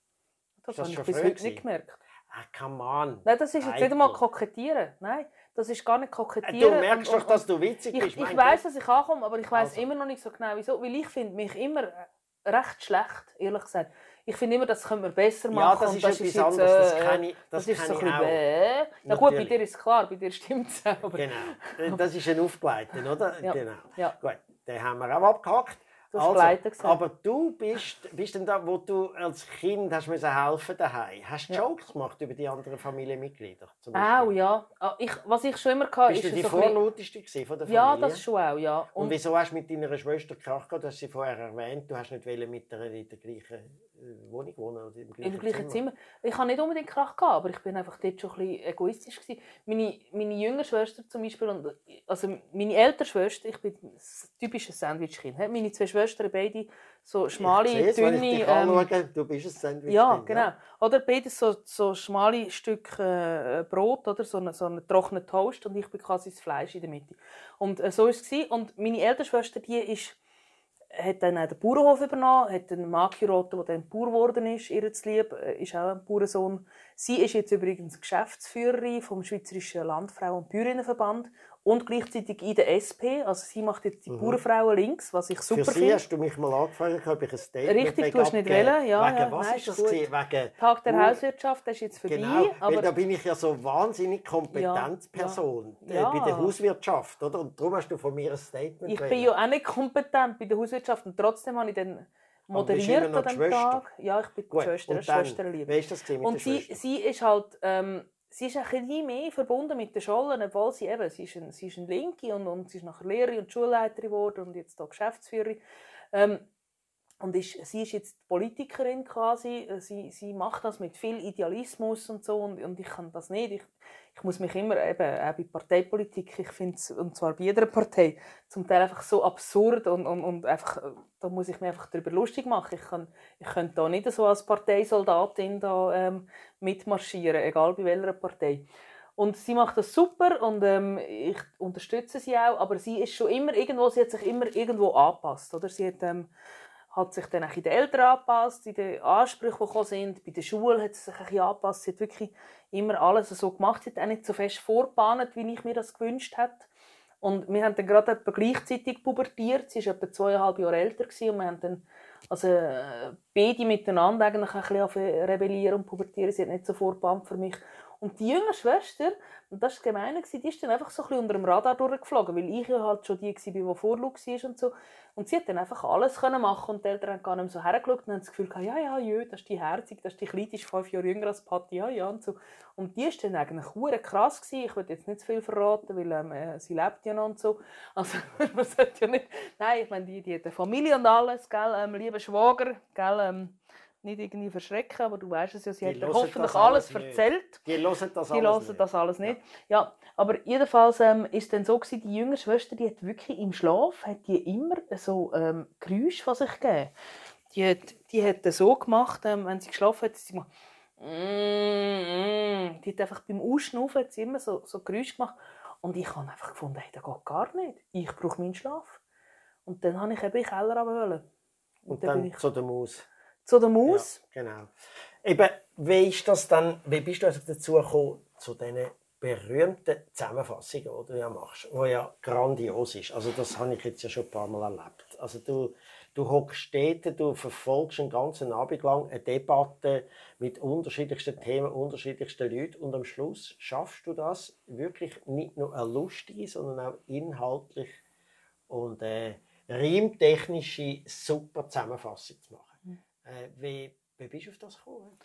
Das, das habe ich bis heute nicht gemerkt. Ah, come on. Nein, das ist jetzt nicht einmal kokettieren. Nein, das ist gar nicht kokettieren. Du merkst und, doch, dass du witzig bist. Ich, ich weiß, dass ich ankomme, aber ich weiß also. immer noch nicht so genau, wieso. Weil ich finde mich immer recht schlecht, ehrlich gesagt. Ich finde immer, das können wir besser machen. Ja, das ist das etwas ist jetzt, anderes. Das, kann ich, das, das ist so ein bisschen. Na gut, bei dir ist es klar, bei dir stimmt es auch. Genau, das ist ein Aufgleiten, oder? Ja. Genau. Ja. Gut, den haben wir auch hast also, aber du bist, bist denn da, wo du als Kind hast müssen helfen daheim. Hast du ja. Jokes gemacht über die anderen Familienmitglieder? Auch ja. Ah, ich, was ich schon immer hatte, bist ist du die so vorlauteste von der Familie? Ja, das schon auch, ja. Und, Und wieso hast du mit deiner Schwester Krach gehabt? Du hast sie vorher erwähnt. Du hast nicht mit der in der gleichen Wohnung wohnen oder im gleichen, Im gleichen Zimmer. Zimmer. Ich habe nicht unbedingt Krach gehabt, aber ich bin einfach dort schon ein bisschen egoistisch gewesen. Meine, meine jüngere Schwester zum Beispiel, und, also meine ältere Schwester, ich bin ein typisches Sandwichkind. Meine zwei Schwestern, beide so schmale, ich dünne... Wenn ich ähm, du bist ein Sandwich. Ja, genau. Ja. Oder beide so, so schmale Stück äh, Brot, oder so einen so eine trockenen Toast und ich bin quasi das Fleisch in der Mitte. Und äh, so war es. Und meine ältere Schwester, die ist hat dann auch den Bauernhof übernommen, hat einen Mann geheiratet, der dann Bauer geworden ist, ihr zu lieb, äh, ist auch ein Bauernsohn. Sie ist jetzt übrigens Geschäftsführerin vom Schweizerischen Landfrau- und Bäuerinnenverband und gleichzeitig in der SP. Also sie macht jetzt die mhm. Bauernfrauen links, was ich super finde. Für sie hast du mich mal angefragt, ob ich ein Statement Richtig, du hast nicht wählen. Ja, wegen ja, was nein, ist das? Wegen Tag der Hauswirtschaft, das ist jetzt vorbei. Genau, aber weil da bin ich ja so wahnsinnig Kompetenzperson ja, ja. Äh, bei der Hauswirtschaft. Oder? Und darum hast du von mir ein Statement Ich wählen. bin ja auch nicht kompetent bei der Hauswirtschaft und trotzdem habe ich dann moderiert an dem Tag. Ja, ich bin Gut, Schwester, Schwesterliebe. Ist das mit Und sie, sie ist halt... Ähm, sie ist ein mehr verbunden mit den Schollen, obwohl sie eben, sie ist, ein, sie ist eine Linke und, und sie ist nachher Lehrerin und Schulleiterin geworden und jetzt hier Geschäftsführerin. Ähm, und ist, sie ist jetzt Politikerin quasi, sie, sie macht das mit viel Idealismus und so und, und ich kann das nicht. Ich, ich muss mich immer eben, auch bei Parteipolitik, ich finde es, und zwar bei jeder Partei, zum Teil einfach so absurd und, und, und einfach, da muss ich mich einfach darüber lustig machen. Ich, kann, ich könnte da nicht so als Parteisoldatin da, ähm, mitmarschieren, egal bei welcher Partei. Und sie macht das super und ähm, ich unterstütze sie auch, aber sie ist schon immer irgendwo, sie hat sich immer irgendwo angepasst, oder? Sie hat ähm, hat sich dann auch in den Eltern angepasst, in den Ansprüchen, die gekommen sind. Bei der Schule hat sie sich ein bisschen angepasst. Sie hat wirklich immer alles so gemacht. Sie hat auch nicht so fest vorbahnet, wie ich mir das gewünscht hätte. Und wir haben dann gerade etwa gleichzeitig pubertiert. Sie war etwa zweieinhalb Jahre älter und wir haben dann also, beide miteinander eigentlich ein bisschen rebellieren und pubertieren. Sie hat nicht so vorbahnt für mich. Und die jüngere Schwester, und das war gemein, die ist dann einfach so ein bisschen unter dem Radar durchgeflogen, weil ich ja halt schon die war, die Vorlug war und so. Und sie hat dann einfach alles können machen und die Eltern haben gar nicht so hergeschaut und haben das Gefühl gehabt, ja, ja, jö, das ist die Herzig, das ist die Kleine, die ist fünf Jahre jünger als Patti, ja, ja, und so. Und die war dann eigentlich hure krass gewesen. Ich will jetzt nicht zu viel verraten, weil ähm, äh, sie lebt ja noch und so. Also, man sollte ja nicht, nein, ich meine, die, die hat eine Familie und alles, gell, ähm, lieber Schwager, gell, ähm, nicht irgendwie verschrecken, aber du weißt es ja, sie die hat hoffentlich alles, alles erzählt. Die hören das die alles nicht. das alles nicht. Ja, ja aber jedenfalls ähm, ist dann so gewesen, die jüngere Schwester, die hat wirklich im Schlaf, hat die immer so ähm, Geräusche von sich gegeben. Die hat, die hat das so gemacht, ähm, wenn sie geschlafen hat, sie gemacht, mm, mm. die hat einfach beim Ausschnaufen hat sie immer so, so Geräusche gemacht. Und ich habe einfach gefunden, hey, das geht gar nicht. Ich brauche meinen Schlaf. Und dann habe ich eben in den Keller. Und, und dann, dann ich... zu der Maus zu der Maus. Ja, genau. Eben, wie ist das dann, wie bist du also dazu gekommen, zu diesen berühmten Zusammenfassungen, die du ja machst, die ja grandios ist. Also das habe ich jetzt ja schon ein paar Mal erlebt. Also du, du hockst dort, du verfolgst einen ganzen Abend lang eine Debatte mit unterschiedlichsten Themen, unterschiedlichsten Leuten und am Schluss schaffst du das wirklich nicht nur eine lustige, sondern auch inhaltlich und äh, reimtechnische super Zusammenfassung zu machen. Äh, wie, wie bist du auf das gekommen?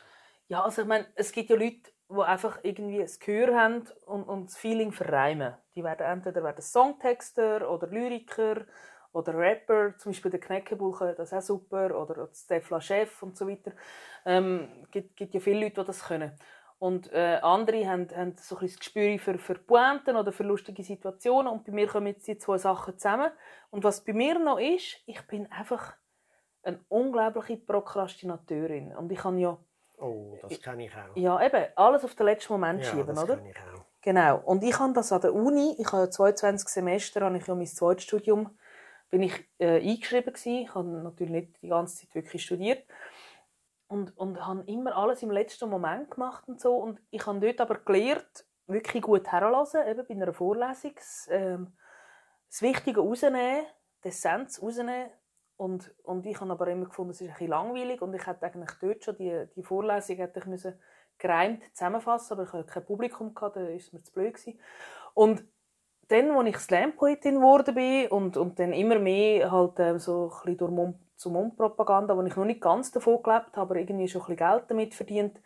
Ja, also ich meine, es gibt ja Leute, die einfach irgendwie das Gehör haben und, und das Feeling verreimen. Die werden entweder werden Songtexter oder Lyriker oder Rapper, zum Beispiel der Knäckebuche, das ist auch super, oder Stefla Chef und so weiter. Ähm, gibt, gibt ja viele Leute, die das können. Und äh, andere haben, haben so ein das Gespür für, für Pointen oder für lustige Situationen und bei mir kommen jetzt die zwei Sachen zusammen. Und was bei mir noch ist, ich bin einfach eine unglaubliche Prokrastinateurin. Und ich kann ja... Oh, das kenne ich auch. Ja, eben, alles auf den letzten Moment ja, schieben, das oder? Ich auch. Genau. Und ich habe das an der Uni, ich habe ja 22 Semester, habe ich ja mein zweites Studium, bin ich äh, eingeschrieben gewesen. Ich habe natürlich nicht die ganze Zeit wirklich studiert. Und, und habe immer alles im letzten Moment gemacht und so. Und ich habe dort aber gelernt, wirklich gut heranlassen, eben bei einer Vorlesung, das, äh, das Wichtige rausnehmen, die Essenz rausnehmen, und, und ich habe aber immer gefunden, es ist ein bisschen langweilig und ich hätte eigentlich dort schon die, die Vorlesung hätte ich müssen gereimt zusammenfassen, aber ich hatte kein Publikum, gehabt, da war es mir zu blöd. Gewesen. Und dann, als ich Slam-Poetin geworden bin und, und dann immer mehr halt äh, so ein bisschen durch Mund zu Mundpropaganda, wo ich noch nicht ganz davon gelebt habe, aber irgendwie schon ein bisschen Geld damit verdient,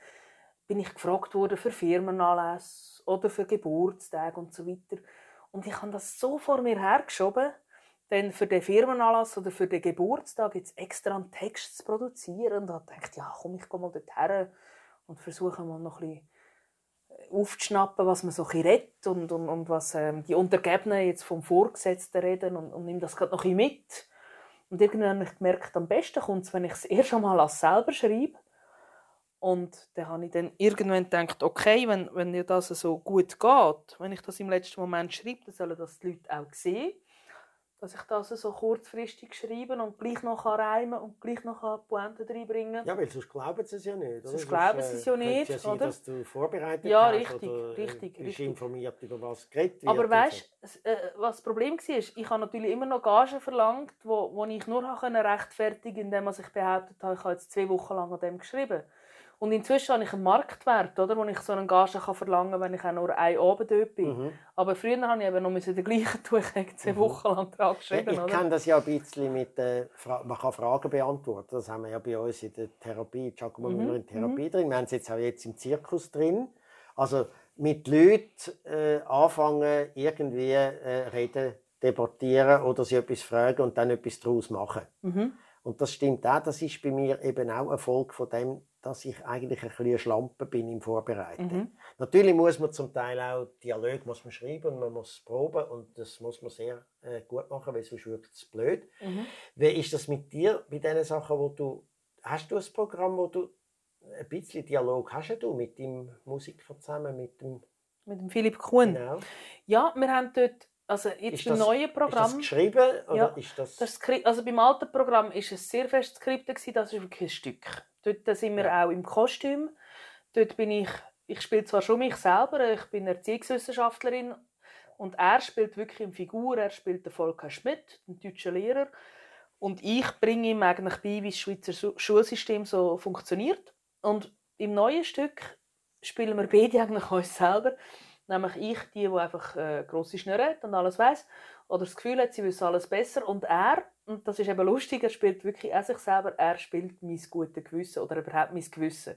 bin ich gefragt worden für Firmenanlässe oder für Geburtstage und so weiter. Und ich habe das so vor mir hergeschoben, dann für den Firmenanlass oder für den Geburtstag jetzt extra einen Text zu produzieren. Und da denkt ja, komm, ich gehe mal dorthin und versuche mal noch ein bisschen äh, aufzuschnappen, was man so redet und, und, und was ähm, die Untergebenen jetzt vom Vorgesetzten reden und, und nehme das gerade noch ein mit. Und irgendwann habe ich gemerkt, am besten kommt es, wenn ich es erst einmal als selber schreibe. Und dann habe ich dann irgendwann gedacht, okay, wenn, wenn dir das so gut geht, wenn ich das im letzten Moment schreibe, dann sollen das die Leute auch sehen dass ich das so kurzfristig schreibe und gleich noch reimen und gleich noch Pointe reinbringen Ja, weil sonst glauben sie es ja nicht. Sonst glauben sie es ja nicht, ja sein, oder? dass du vorbereitet ja, richtig, oder richtig, bist richtig. informiert über was geredet wird. Aber weißt du, äh, was das Problem war? Ich habe natürlich immer noch Gagen verlangt, wo, wo ich nur rechtfertigen konnte, indem ich behauptet habe, ich habe jetzt zwei Wochen lang an dem geschrieben. Und inzwischen habe ich einen Marktwert, oder, wo ich so einen Gage kann verlangen kann, wenn ich auch nur ein Abend dort bin. Mhm. Aber früher habe ich eben noch den gleichen tun, ich zwei mhm. Wochen lang daran geschrieben. Ich, ich kenne das ja ein bisschen mit, äh, man kann Fragen beantworten. Das haben wir ja bei uns in der Therapie, Giacomo mhm. Müller in Therapie mhm. drin. Wir haben es jetzt auch jetzt im Zirkus drin. Also mit Leuten äh, anfangen, irgendwie äh, reden, debattieren oder sie etwas fragen und dann etwas daraus machen. Mhm. Und das stimmt auch, das ist bei mir eben auch ein Folge von dem, dass ich eigentlich ein bisschen Schlampe bin im Vorbereiten. Mhm. Natürlich muss man zum Teil auch Dialog muss man schreiben und man muss proben und das muss man sehr äh, gut machen, weil sonst wirkt es blöd. Mhm. Wie ist das mit dir bei diesen Sachen, wo du hast du ein Programm, wo du ein bisschen Dialog hast du mit dem Musiker zusammen, mit dem mit dem Philipp Kuhn? Genau. Ja, wir haben dort Also jetzt Ist beim das- neuen Ist Programm... das geschrieben oder Ja, ist das... Das also beim alten Programm ist es sehr fest skriptet das ist wirklich ein Stück. Dort sind wir Ja. auch im Kostüm. Dort bin ich, ich spiele zwar schon mich selber, ich bin Erziehungswissenschaftlerin und er spielt wirklich eine Figur, er spielt den Volker Schmidt, den deutschen Lehrer. Und ich bringe ihm eigentlich bei, wie das Schweizer Schu- Schulsystem so funktioniert. Und im neuen Stück spielen wir beide eigentlich uns selber. Nämlich ich, die, die einfach äh, grosse Schnurren hat und alles weiß oder das Gefühl hat, sie wissen alles besser. Und er, und das ist eben lustig, er spielt wirklich auch sich selber, er spielt mein gutes Gewissen oder überhaupt mein Gewissen.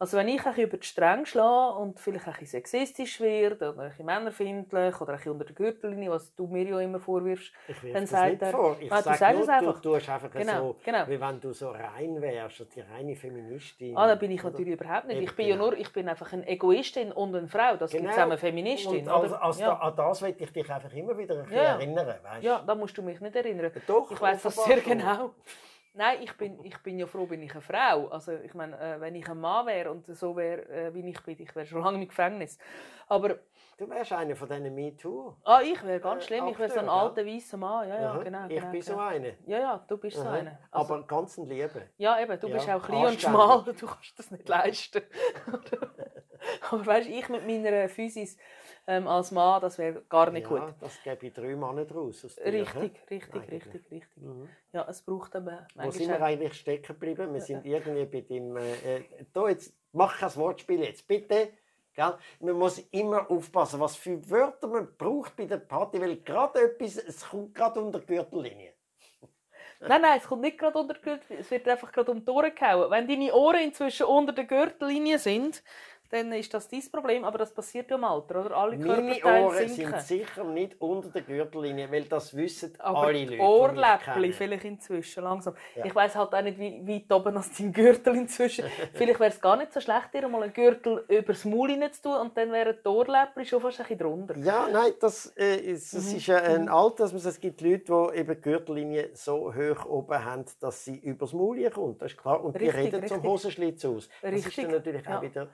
Also wenn ich ein über die Stränge schlage und vielleicht ein bisschen sexistisch werde oder ein bisschen männerfindlich oder ein bisschen unter der Gürtellinie, was du mir ja immer vorwirfst, dann sagt er- vor. Ich Ah, du sag sagst nur, es einfach. Du tust einfach Genau, so, genau. wie wenn du so rein wärst, die reine Feministin. Ah, da bin ich oder? natürlich überhaupt nicht. Ich bin ja genau. nur, ich bin einfach eine Egoistin und eine Frau. Das gibt Genau. auch eine Feministin. Und als, als ja. da, an das will ich dich einfach immer wieder ein bisschen Ja. erinnern. Weißt? ja, da musst du mich nicht erinnern. Doch, Ich weiß das sehr genau. Nein, ich bin, ich bin ja froh, bin ich eine Frau. Also ich meine, äh, wenn ich ein Mann wäre und so wäre, äh, wie ich bin, ich wäre schon lange im Gefängnis. Aber Du wärst einer von diesen MeToo. ah, ich wäre ganz Äh, schlimm. Ich wäre so ein alter weißer Mann. Ja, ja, Aha. genau. ich genau, bin so genau. einer. Ja, ja, du bist so Aha. einer. Also, Aber ganz ein Liebe. ja, eben, du Ja, bist auch klein und schmal, du kannst das nicht leisten. Aber weißt, ich mit meiner Physis ähm, als Mann, das wäre gar nicht gut. Ja, das gebe ich drei Männer draus. aus dir, Richtig, richtig, Eigentlich. richtig, richtig. Mhm. Ja, es braucht aber Wo sind wir eigentlich stecken geblieben? Wir sind irgendwie bei dem. Äh, äh, da jetzt, mach kein Wortspiel jetzt, bitte. Gell? Man muss immer aufpassen, was für Wörter man braucht bei der Party, weil gerade etwas, es kommt gerade unter die Gürtellinie. Nein, nein, es kommt nicht gerade unter die Gürtel, es wird einfach gerade um die Ohren gehauen. Wenn deine Ohren inzwischen unter der Gürtellinie sind, dann ist das dein Problem, aber das passiert ja im Alter, oder? Alle Meine Ohren sinken. sind sicher nicht unter der Gürtellinie, weil das wissen aber alle die Leute. die Ohrläppchen vielleicht inzwischen, langsam. Ja. Ich weiß halt auch nicht, wie weit oben als dein Gürtel inzwischen. vielleicht wäre es gar nicht so schlecht, dir mal einen Gürtel übers Maul zu tun und dann wären die Ohrläppchen schon fast ein bisschen drunter. Ja, nein, das, äh, ist, das Mhm. ist ja ein Alter, dass man sagt, es gibt Leute, die eben die Gürtellinie so hoch oben haben, dass sie übers Maul kommt. Das ist klar. Und die Richtig, reden zum richtig. Hosenschlitz aus. Das ist Richtig, dann natürlich ja. auch wieder...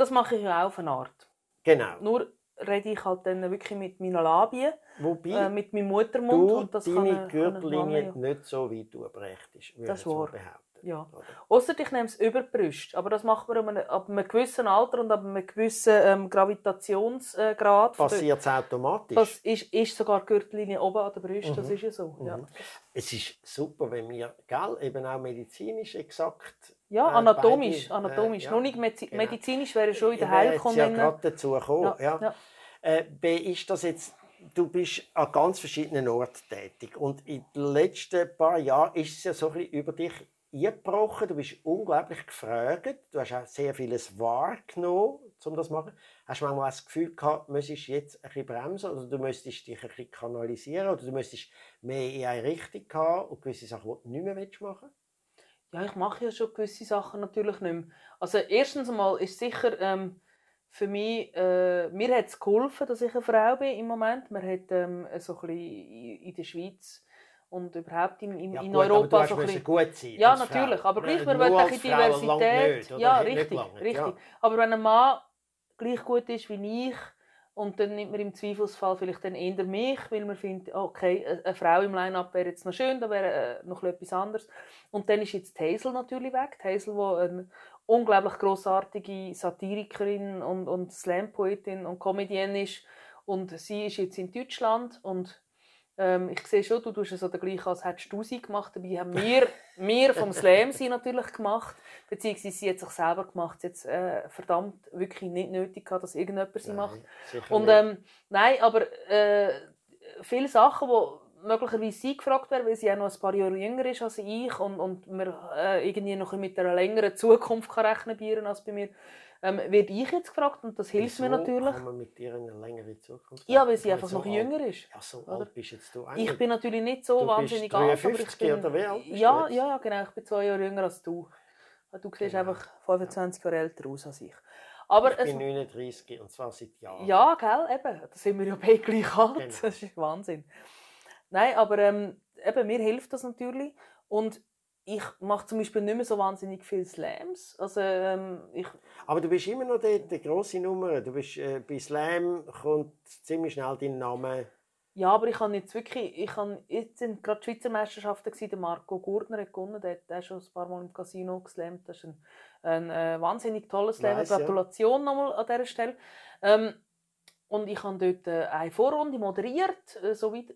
Das mache ich ja auch auf eine Art. Genau. Nur rede ich halt dann wirklich mit meinen Labien, Wobei äh, mit meinem Muttermund. du und das kann deine eine- kann eine Gürtellinie ja. nicht so weit durchbrechtest, würde Das ich so behaupten. Ja. Ausser ich nehme es über die Brust. Aber das macht man ab einem, ab einem gewissen Alter und ab einem gewissen ähm, Gravitationsgrad. Passiert es automatisch? Das ist, ist sogar die Gürtellinie oben an der Brust, das Mhm. ist ja so. Ja, Mhm. Es ist super, wenn wir, gell, eben auch medizinisch exakt... ja äh, anatomisch. beide, anatomisch. äh, ja, Noch nicht genau. medizinisch wäre schon in der Heilkunde. ja gerade dazu gekommen. Ja. Äh, wie ist das jetzt? Du bist an ganz verschiedenen Orten tätig und in den letzten paar Jahren ist es ja so ein bisschen über dich eingebrochen. Du bist unglaublich gefragt. Du hast auch sehr vieles wahrgenommen, um das zu machen. Hast du manchmal das Gefühl gehabt, du müsstest jetzt ein bisschen bremsen oder du müsstest dich ein bisschen kanalisieren oder du müsstest mehr in eine Richtung haben und gewisse Sachen, die du nicht mehr willst machen Ja, ich mache ja schon gewisse Sachen natürlich nicht mehr. Also erstens einmal ist sicher ähm, für mich, äh, mir hat es geholfen, dass ich eine Frau bin im Moment. Man hat ähm, so ein bisschen in der Schweiz und überhaupt in, in, Ja, in gut, aber Europa du so ein bisschen... gut sein Ja, als Frau. natürlich, aber gleich, Äh, nur wollen ein Diversität. nicht, ja, richtig, richtig. ja. Aber wenn ein Mann gleich gut ist wie ich und dann nimmt man im Zweifelsfall vielleicht dann eher mich, weil man findet, okay, eine- Frau im Line-Up wäre jetzt noch schön, da wäre äh, noch etwas anderes. Und dann ist jetzt Hazel natürlich weg. Die Hazel, die eine unglaublich grossartige Satirikerin und, und Slam-Poetin und Comedienne ist. Und sie ist jetzt in Deutschland und ähm, ich sehe schon, du tust es so gleich, als hättest du sie gemacht. Dabei haben wir, wir vom Slam sie natürlich gemacht. Beziehungsweise sie hat sich selber gemacht. Sie hat äh, verdammt wirklich nicht nötig gehabt, dass irgendjemand sie macht. Nein, Und ähm, nein, aber äh, viele Sachen, die möglicherweise sie gefragt werden, weil sie auch noch ein paar Jahre jünger ist als ich und, und man äh, irgendwie noch mit einer längeren Zukunft kann rechnen ihr als bei mir, ähm, werde ich jetzt gefragt und das hilft mir Wieso natürlich. kann man mit dir eine längere Zukunft Ja, haben? weil sie einfach so noch alt. jünger ist. Ja, so oder? alt bist jetzt du auch Ich bin natürlich nicht so Du wahnsinnig alt, aber ich 53 bin... oder wie alt bist du ja, jetzt? ja, ja, genau. Ich bin zwei Jahre jünger als du. Du siehst Genau. einfach 25 Jahre älter aus als ich. Aber ich es, bin 39 und zwar seit Jahren. ja, gell, eben. Da sind wir ja beide gleich alt. Genau. Das ist Wahnsinn. Nein, aber ähm, eben, mir hilft das natürlich. Und ich mache zum Beispiel nicht mehr so wahnsinnig viele Slams. Also, ähm, ich, Aber du bist immer noch dort, die grosse Nummer. Du bist, äh, bei Slam kommt ziemlich schnell dein Name Ja, aber ich habe jetzt wirklich, ich habe, jetzt sind gerade die Schweizer Meisterschaften gewesen, der Marco Gurtner hat gewonnen, der hat schon ein paar Mal im Casino geslammt, das ist ein, ein äh, wahnsinnig tolles Slam, Weiss, ja. Gratulation nochmal an dieser Stelle. Ähm, und ich habe dort äh, eine Vorrunde moderiert, äh, so wie,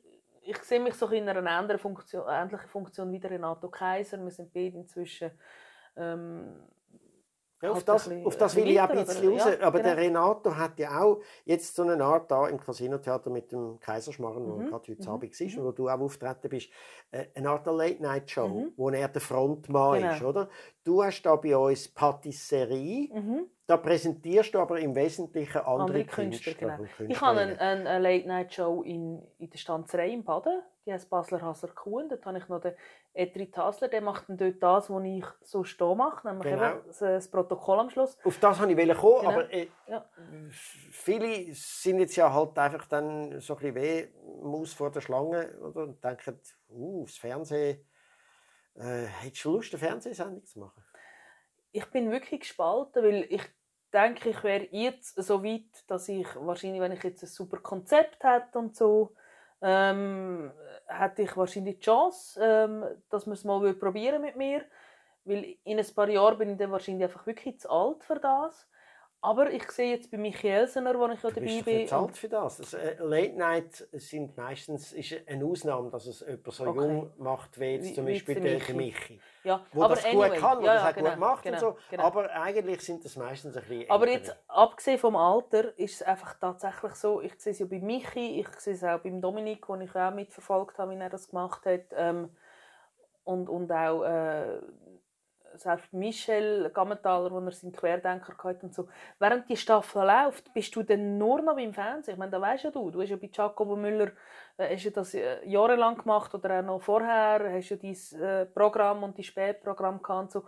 ich sehe mich so in einer anderen Funktion, ähnlichen Funktion wie der Renato Kaiser, wir sind beide inzwischen ähm, Ja, auf, das, auf das will ich auch ein bisschen raus. Aber genau. der Renato hat ja auch jetzt so eine Art da im Casino-Theater mit dem Kaiserschmarrn, wo Mhm, gerade heute mhm, Abend war mhm. wo du auch auftreten bist, äh, eine Art Late-Night-Show, Mhm. wo er der Frontmann Genau. ist, oder? Du hast da bei uns Patisserie, Mhm. da präsentierst du aber im Wesentlichen andere, andere Künstler, genau. und Ich habe eine, eine, Late-Night-Show in, in der Stanzerei in Baden. Die heißt Basler Hasler Kuhn. Dort habe ich noch den Edrit Hasler. Der macht dann dort das, was ich so stehen mache. Nämlich Genau. eben das, das Protokoll am Schluss. Auf das wollte ich kommen, Genau. aber äh, Ja. viele sind jetzt ja halt einfach dann so ein bisschen weh Maus vor der Schlange oder? und denken, uh, das Fernsehen, äh, hättest du Lust, eine Fernsehsendung zu machen? Ich bin wirklich gespalten, weil ich denke, ich wäre jetzt so weit, dass ich wahrscheinlich, wenn ich jetzt ein super Konzept hätte und so, ähm, hätte ich wahrscheinlich die Chance, ähm, dass man es mal probieren mit mir. Weil in ein paar Jahren bin ich dann wahrscheinlich einfach wirklich zu alt für das. Aber ich sehe jetzt bei Michi Elsener, wo ich ja Du dabei bist bin. nicht zu alt für das. das äh, Late Night sind meistens ist eine Ausnahme, dass es jemand so Okay. jung macht wie jetzt zum Beispiel der Michi. Michi. ja, Wo aber das anyway, gut kann, wo ja, das ja, auch genau, gut macht genau, und so. genau. Aber eigentlich sind das meistens ein bisschen Aber ältere. jetzt, abgesehen vom Alter, ist es einfach tatsächlich so, ich sehe es ja bei Michi, ich sehe es auch beim Dominik, den ich auch mitverfolgt habe, wie er das gemacht hat. Ähm, und, und auch äh, selbst Michel Gammenthaler, wo er seinen Querdenker hatte und so. Während die Staffel läuft, bist du dann nur noch beim Fernsehen. Ich meine, da weißt ja du, du hast ja bei Jacobo Müller äh, hast ja das äh, jahrelang gemacht oder auch noch vorher, hast ja dein äh, Programm und dein Spätprogramm gehabt und so.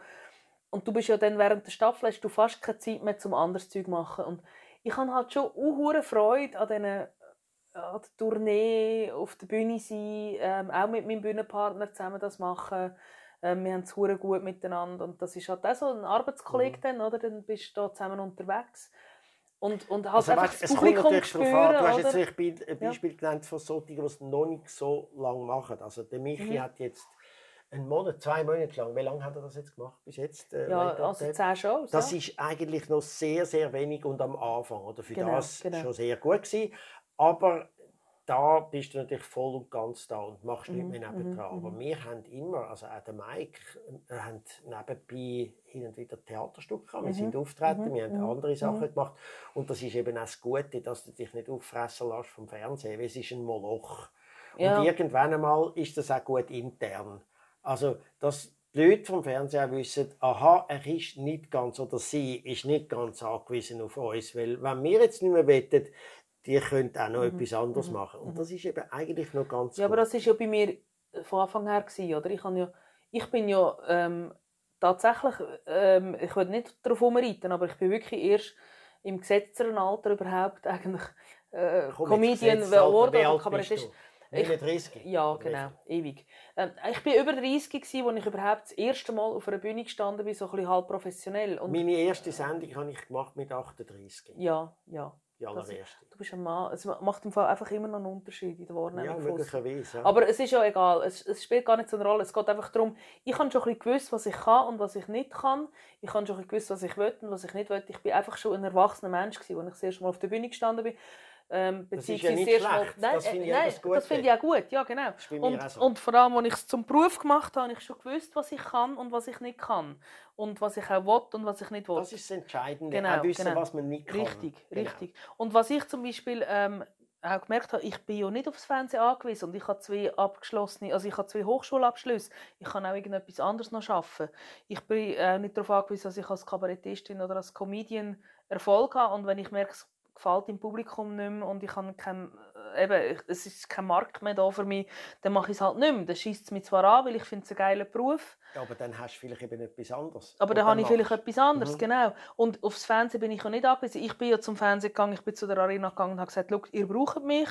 Und du bist ja dann während der Staffel hast du fast keine Zeit mehr zum anderes Zeug machen. Und ich habe halt schon unhure Freude an diesen an der Tournee, auf der Bühne sein, ähm, auch mit meinem Bühnenpartner zusammen das machen. Ähm, wir haben es gut miteinander und das ist halt auch so ein Arbeitskollege dann, oder? Dann bist du da zusammen unterwegs. Und, und halt Also, einfach weißt, das es kommt Publikum natürlich darauf spüren, an. Du hast jetzt ein Beispiel, ein Beispiel genannt von solchen, die es noch nicht so lange machen. Also der Michi Mhm. hat jetzt einen Monat, zwei Monate lang. Wie lange hat er das jetzt gemacht bis jetzt? äh, Ja, also zehn Shows. Das ja. ist eigentlich noch sehr, sehr wenig und am Anfang. Oder für Genau, das genau. schon sehr gut gewesen. Aber da bist du natürlich voll und ganz da und machst Mhm, nicht mehr nebendran. Aber wir haben immer, also auch der Mike, äh, haben nebenbei hin und wieder Theaterstücke gehabt. Wir Mhm, sind auftreten, wir haben andere Sachen mhm. gemacht. Und das ist eben auch das Gute, dass du dich nicht auffressen lässt vom Fernsehen, weil es ist ein Moloch. Ja. Und irgendwann einmal ist das auch gut intern. Also, dass die Leute vom Fernsehen auch wissen, aha, er ist nicht ganz oder sie ist nicht ganz angewiesen auf uns. Weil, wenn wir jetzt nicht mehr wettet, die können auch noch etwas anderes machen. Und das ist eben eigentlich noch ganz Mhm. Ja, aber gut. das ist ja bei mir von Anfang her gewesen, oder? Ich, ja, ich bin ja ähm, tatsächlich, ähm, ich will nicht darauf umreiten, aber ich bin wirklich erst im gesetzteren Alter überhaupt eigentlich äh, Komm, Comedian geworden wie alt bist du? 39? Ja, Oder wie genau, ewig. Ähm, ich bin über 30 gewesen, als ich überhaupt das erste Mal auf einer Bühne gestanden bin, so ein bisschen halb professionell. Und Meine erste Sendung habe ich gemacht mit 38. ja, ja. Die allererste. du bist ein Mann. Es macht im Fall einfach immer noch einen Unterschied in der Wahrnehmung. Ja, möglicherweise. Ja. Aber es ist ja egal, es, es spielt gar nicht so eine Rolle. Es geht einfach darum, ich habe schon ein bisschen gewusst, was ich kann und was ich nicht kann. Ich habe schon ein bisschen gewusst, was ich will und was ich nicht will. Ich bin einfach schon ein erwachsener Mensch gewesen, als ich das erste Mal auf der Bühne gestanden bin. Ähm, Das ist ja nicht schlecht. Nein, Das finde ich äh, ja nein, das finde ich auch gut, ja genau. Und, so. und vor allem, als ich es zum Beruf gemacht habe, habe ich schon gewusst, was ich kann und was ich nicht kann. Und was ich auch will und was ich nicht will. Das ist das Entscheidende. Genau, auch wissen, genau. was man nicht kann. Richtig, Genau. richtig. Und was ich zum Beispiel ähm, auch gemerkt habe, ich bin ja nicht aufs Fernsehen angewiesen und ich habe zwei abgeschlossene, also ich habe zwei Hochschulabschlüsse. Ich kann auch irgendetwas anderes noch schaffen. Ich bin auch nicht darauf angewiesen, dass ich als Kabarettistin oder als Comedian Erfolg habe und wenn ich merke, gefällt im Publikum nicht mehr und ich habe kein, äh, eben, es ist kein Markt mehr da für mich, dann mache ich es halt nicht mehr. Dann schießt es mich zwar an, weil ich finde es einen geilen Beruf, Ja, aber dann hast du vielleicht eben etwas anderes. aber Und dann habe ich vielleicht etwas anderes, Mhm. genau. Und aufs Fernsehen bin ich ja nicht angewiesen. Ich bin ja zum Fernsehen gegangen, ich bin zu der Arena gegangen und habe gesagt, «Schau, ihr braucht mich.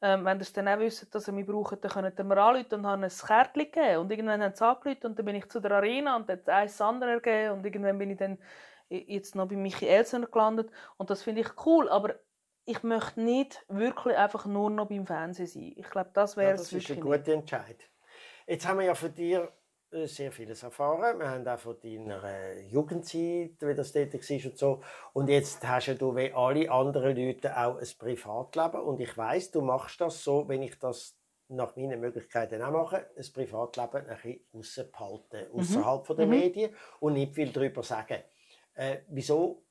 Ähm, wenn ihr es dann auch wisst, dass ihr mich braucht, dann könnt ihr mir anrufen und haben ein Kärtchen gegeben. Und irgendwann haben sie angerufen und dann bin ich zu der Arena und dann hat es eins andere ergeben und irgendwann bin ich dann jetzt noch bei Michi Elsener gelandet und das finde ich cool, aber ich möchte nicht wirklich einfach nur noch beim Fernsehen sein. Ich glaube, das wäre Ja, das ist ein guter Entscheid. Jetzt haben wir ja von dir äh, sehr vieles erfahren. Wir haben auch von deiner äh, Jugendzeit, wie das dort war und so. Und jetzt hast ja du wie alle anderen Leute auch ein Privatleben. Und ich weiß, du machst das so, wenn ich das nach meinen Möglichkeiten auch mache, ein Privatleben ein bisschen behalten, außerhalb der Mhm. Medien und nicht viel darüber sagen. Äh, wieso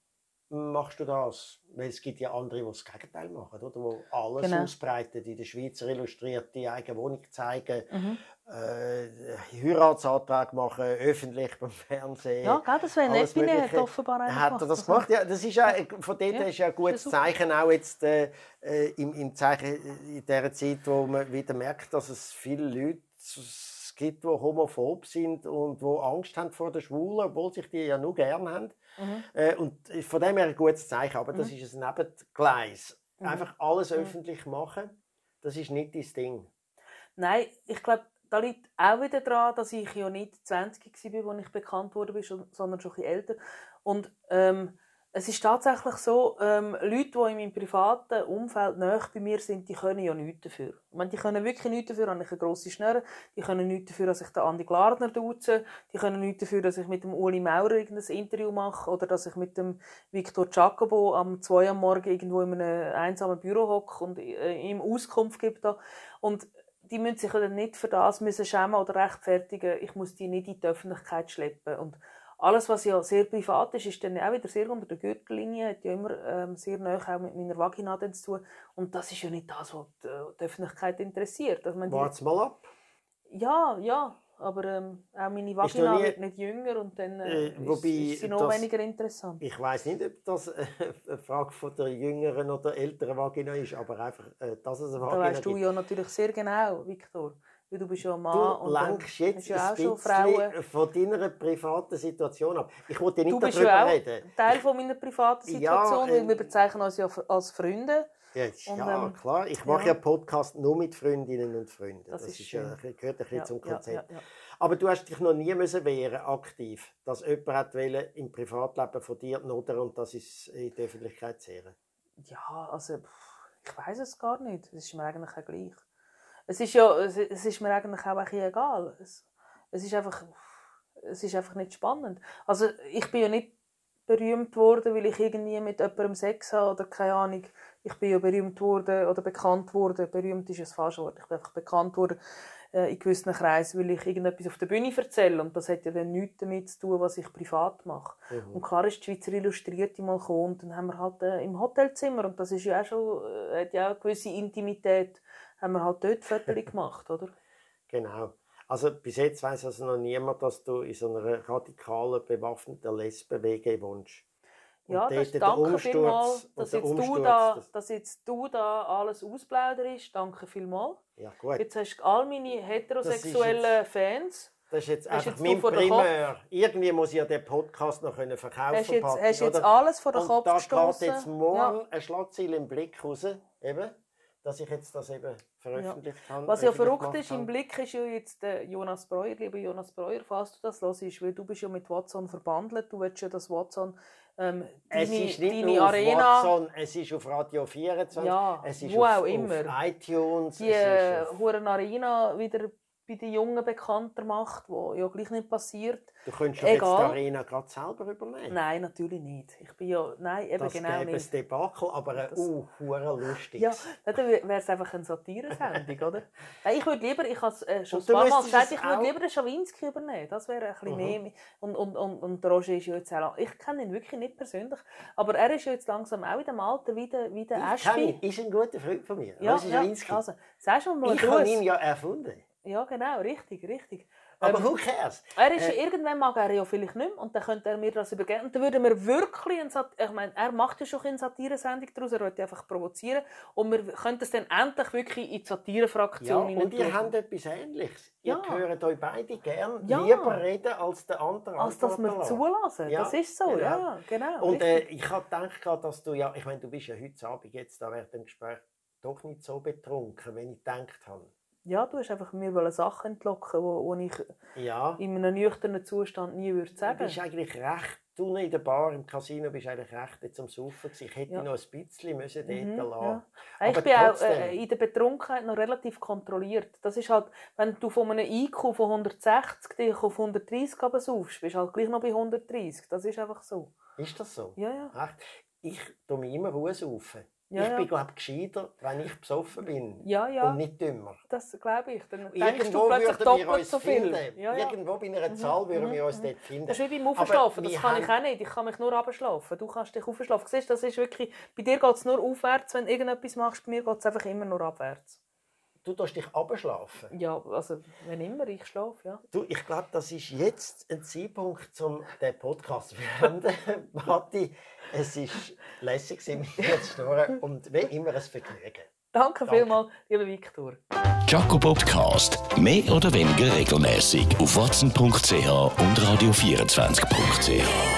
machst du das? Weil es gibt ja andere, die das Gegenteil machen, oder? Die alles Genau. ausbreiten, in der Schweizer illustriert, die eigene Wohnung zeigen, Mhm. äh, Heiratsantrag machen, öffentlich beim Fernsehen. Ja, gell, das wäre nett, alles bin hat offenbar einer Hat er das gemacht? Ja, das ist ja, von dort Ja, ist ja ein gutes. Zeichen auch jetzt äh, äh, im, im Zeichen in dieser Zeit, wo man wieder merkt, dass es viele Leute gibt, die homophob sind und die Angst haben vor den Schwulen, obwohl sich die ja nur gerne haben. Mhm. Äh, und von dem her ein gutes Zeichen. Aber das ist ein Nebengleis. Mhm. Einfach alles öffentlich machen, das ist nicht dein Ding. Nein, ich glaube, da liegt auch wieder daran, dass ich ja nicht 20 war, als ich bekannt wurde, sondern schon ein bisschen älter. Und ähm, es ist tatsächlich so, ähm, Leute, die in meinem privaten Umfeld nahe bei mir sind, die können ja nichts dafür. Ich meine, die können wirklich nichts dafür, habe ich eine grosse Schnurre. Die können nichts dafür, dass ich den Andi Glardner duze. Die können nichts dafür, dass ich mit dem Uli Maurer irgendein Interview mache oder dass ich mit dem Victor Giacobo am 2 Uhr am Morgen irgendwo in einem einsamen Büro hocke und äh, ihm Auskunft gebe. Da. Und die müssen sich dann nicht für das müssen schämen oder rechtfertigen. Ich muss die nicht in die Öffentlichkeit schleppen. Und alles, was ja sehr privat ist, ist dann auch wieder sehr unter der Gürtellinie, hat ja immer ähm, sehr nahe auch mit meiner Vagina zu tun. Und das ist ja nicht das, was die, die Öffentlichkeit interessiert. Also, Wart's mal ab. ja, ja, aber ähm, auch meine Vagina nie- wird nicht jünger und dann äh, Äh, wobei ist, sie noch das- weniger interessant. Ich weiß nicht, ob das äh, eine Frage von der jüngeren oder älteren Vagina ist, aber einfach, äh, dass es eine Da Vagina weißt du gibt. ja natürlich sehr genau, Viktor. Weil du bist ja ein Mann Du lenkst jetzt ja ein schon Frauen. von deiner privaten Situation ab. Ich wollte nicht Du bist darüber ja auch reden. Teil von meiner privaten Ja, Situation, ähm, weil wir bezeichnen uns ja als Freunde. Ja, Und, ja ähm, klar. Ich mache ja. ja Podcast nur mit Freundinnen und Freunden. Das Das, ist ja, gehört ein bisschen Ja, zum ja, Konzept. ja, ja. Aber du hast dich noch nie müssen wehren, aktiv, dass jemand hat wollte, im Privatleben von dir nodern und das ist in die Öffentlichkeit zehren. Ja, also ich weiß es gar nicht. Es ist mir eigentlich auch gleich. Es ist ja, es, es ist mir eigentlich auch ein bisschen egal. Es, es ist einfach, es ist einfach nicht spannend. Also ich bin ja nicht berühmt worden, weil ich irgendwie mit jemandem Sex habe oder keine Ahnung. Ich bin ja berühmt worden oder bekannt worden. Berühmt ist ein falsches Wort. Ich bin einfach bekannt worden äh, in gewissen Kreisen, weil ich irgendetwas auf der Bühne erzähle. Und das hat ja dann nichts damit zu tun, was ich privat mache. Mhm. Und klar ist die Schweizer Illustrierte mal gekommen und dann haben wir halt äh, im Hotelzimmer, und das ist ja auch schon, äh, hat ja auch eine gewisse Intimität, haben wir halt dort Fotos gemacht, oder? Genau. Also bis jetzt weiß also noch niemand, dass du in so einer radikalen, bewaffneten Lesben-WG wohnst. Und Ja, das, der danke Umsturz- vielmals, dass jetzt, du da, das- dass jetzt du da alles ausplauderst. Danke vielmals. Ja gut, Jetzt hast du all meine heterosexuellen Fans. das ist jetzt einfach jetzt mein du Primär. Irgendwie muss ich ja den Podcast noch können verkaufen Hast jetzt, Patrick, hast jetzt alles vor den Und Kopf da geht gestoßen. jetzt morgen Ja. ein Schlagzeil im Blick raus, eben, dass ich jetzt das eben veröffentlicht habe. Was ja verrückt ist, im. Blick ist ja jetzt der Jonas Breuer, lieber Jonas Breuer, falls du das hörst, weil du bist ja mit Watson verbandelt, du willst ja, dass Watson ähm, Es deine, ist nicht nur Arena, auf Watson, es ist auf Radio 24, Ja, es ist wo auf, auch immer. auf iTunes, die es äh, ist auf, Arena wieder bei den Jungen bekannter macht, wo ja gleich nicht passiert. du könntest doch jetzt die. Arena gerade selber übernehmen. Nein, natürlich nicht. Ich bin ja, nein, eben das genau nicht. Debakel, aber ein Das- uh, hure lustiges. Ja, dann wäre es einfach eine Satire-Sendung, oder? Nein, ich würde lieber, ich habe äh, schon ein paar Mal gesagt, es ich würde lieber den Schawinski übernehmen. Das wäre ein bisschen Mhm. mehr. Und, und, und, und der Roger ist ja jetzt auch, ich kenne ihn wirklich nicht persönlich, aber er ist ja jetzt langsam auch in dem Alter wie der, wie der ich kenne ihn, Aschby. ist ein guter Freund von mir. Ja, das ist ja, Schawinski. also, sagst du mal ich habe ihn ja erfunden. Ja, genau, richtig, richtig. Aber Ähm, who cares? Er ist, Äh, irgendwann mag er ja vielleicht nicht mehr und dann könnte er mir das übergeben. Und dann würden wir wirklich, ich meine, er macht ja schon eine Satire-Sendung daraus, er wollte einfach provozieren und wir könnten es dann endlich wirklich in die Ja, Satire-Fraktion und ihr habt etwas Ähnliches. Ihr Ja. hört euch beide gern Ja. lieber reden, als der andere Als dass wir zulassen. Ja, das ist so, genau. ja, genau. Und äh, ich habe gedacht, dass du ja, ich meine, du bist ja heute Abend jetzt da während dem Gespräch doch nicht so betrunken, wenn ich gedacht habe. Ja, du hast einfach mir Sachen entlocken, wo, wo ich Ja, in einem nüchternen Zustand nie würde du sagen. bist eigentlich recht du in der Bar im Casino bist eigentlich recht zum Saufen gewesen. Ich hätte Ja. noch ein bisschen müssen dort Mhm, lassen. ja. Ich bin auch trotzdem. äh, in der Betrunkenheit noch relativ kontrolliert. Das ist halt, wenn du von einem IQ von 160 dich auf 130 saufst, bist du halt gleich noch bei 130. Das ist einfach so. Ist das so? Ja, ja. Echt? Ich tue mich immer saufen. Ja, ich ja. bin, glaube gescheiter, wenn ich besoffen bin. Ja, ja. Und nicht dümmer. Das glaube ich. Dann denkst du Irgendwo plötzlich doppelt so viel. Irgendwo bei einer Zahl würden wir uns dort finden. Das ist wie beim Aufschlafen. Das kann ich auch nicht. Ich kann mich nur abschlafen. Du kannst dich aufschlafen. Siehst, das ist wirklich, bei dir geht es nur aufwärts, wenn du irgendetwas machst. Bei mir geht es einfach immer nur abwärts. Du tust dich abschlafen. Ja, also wenn immer ich schlafe, ja. Du, ich glaube, das ist jetzt ein Zeitpunkt, um den Podcast zu beenden. Matti, es war lässig, mit dir zu schnurren und wie immer ein Vergnügen. Danke, Danke. vielmals, lieber Viktor. Jaco Podcast. Mehr oder weniger regelmäßig auf watson.ch und radio24.ch.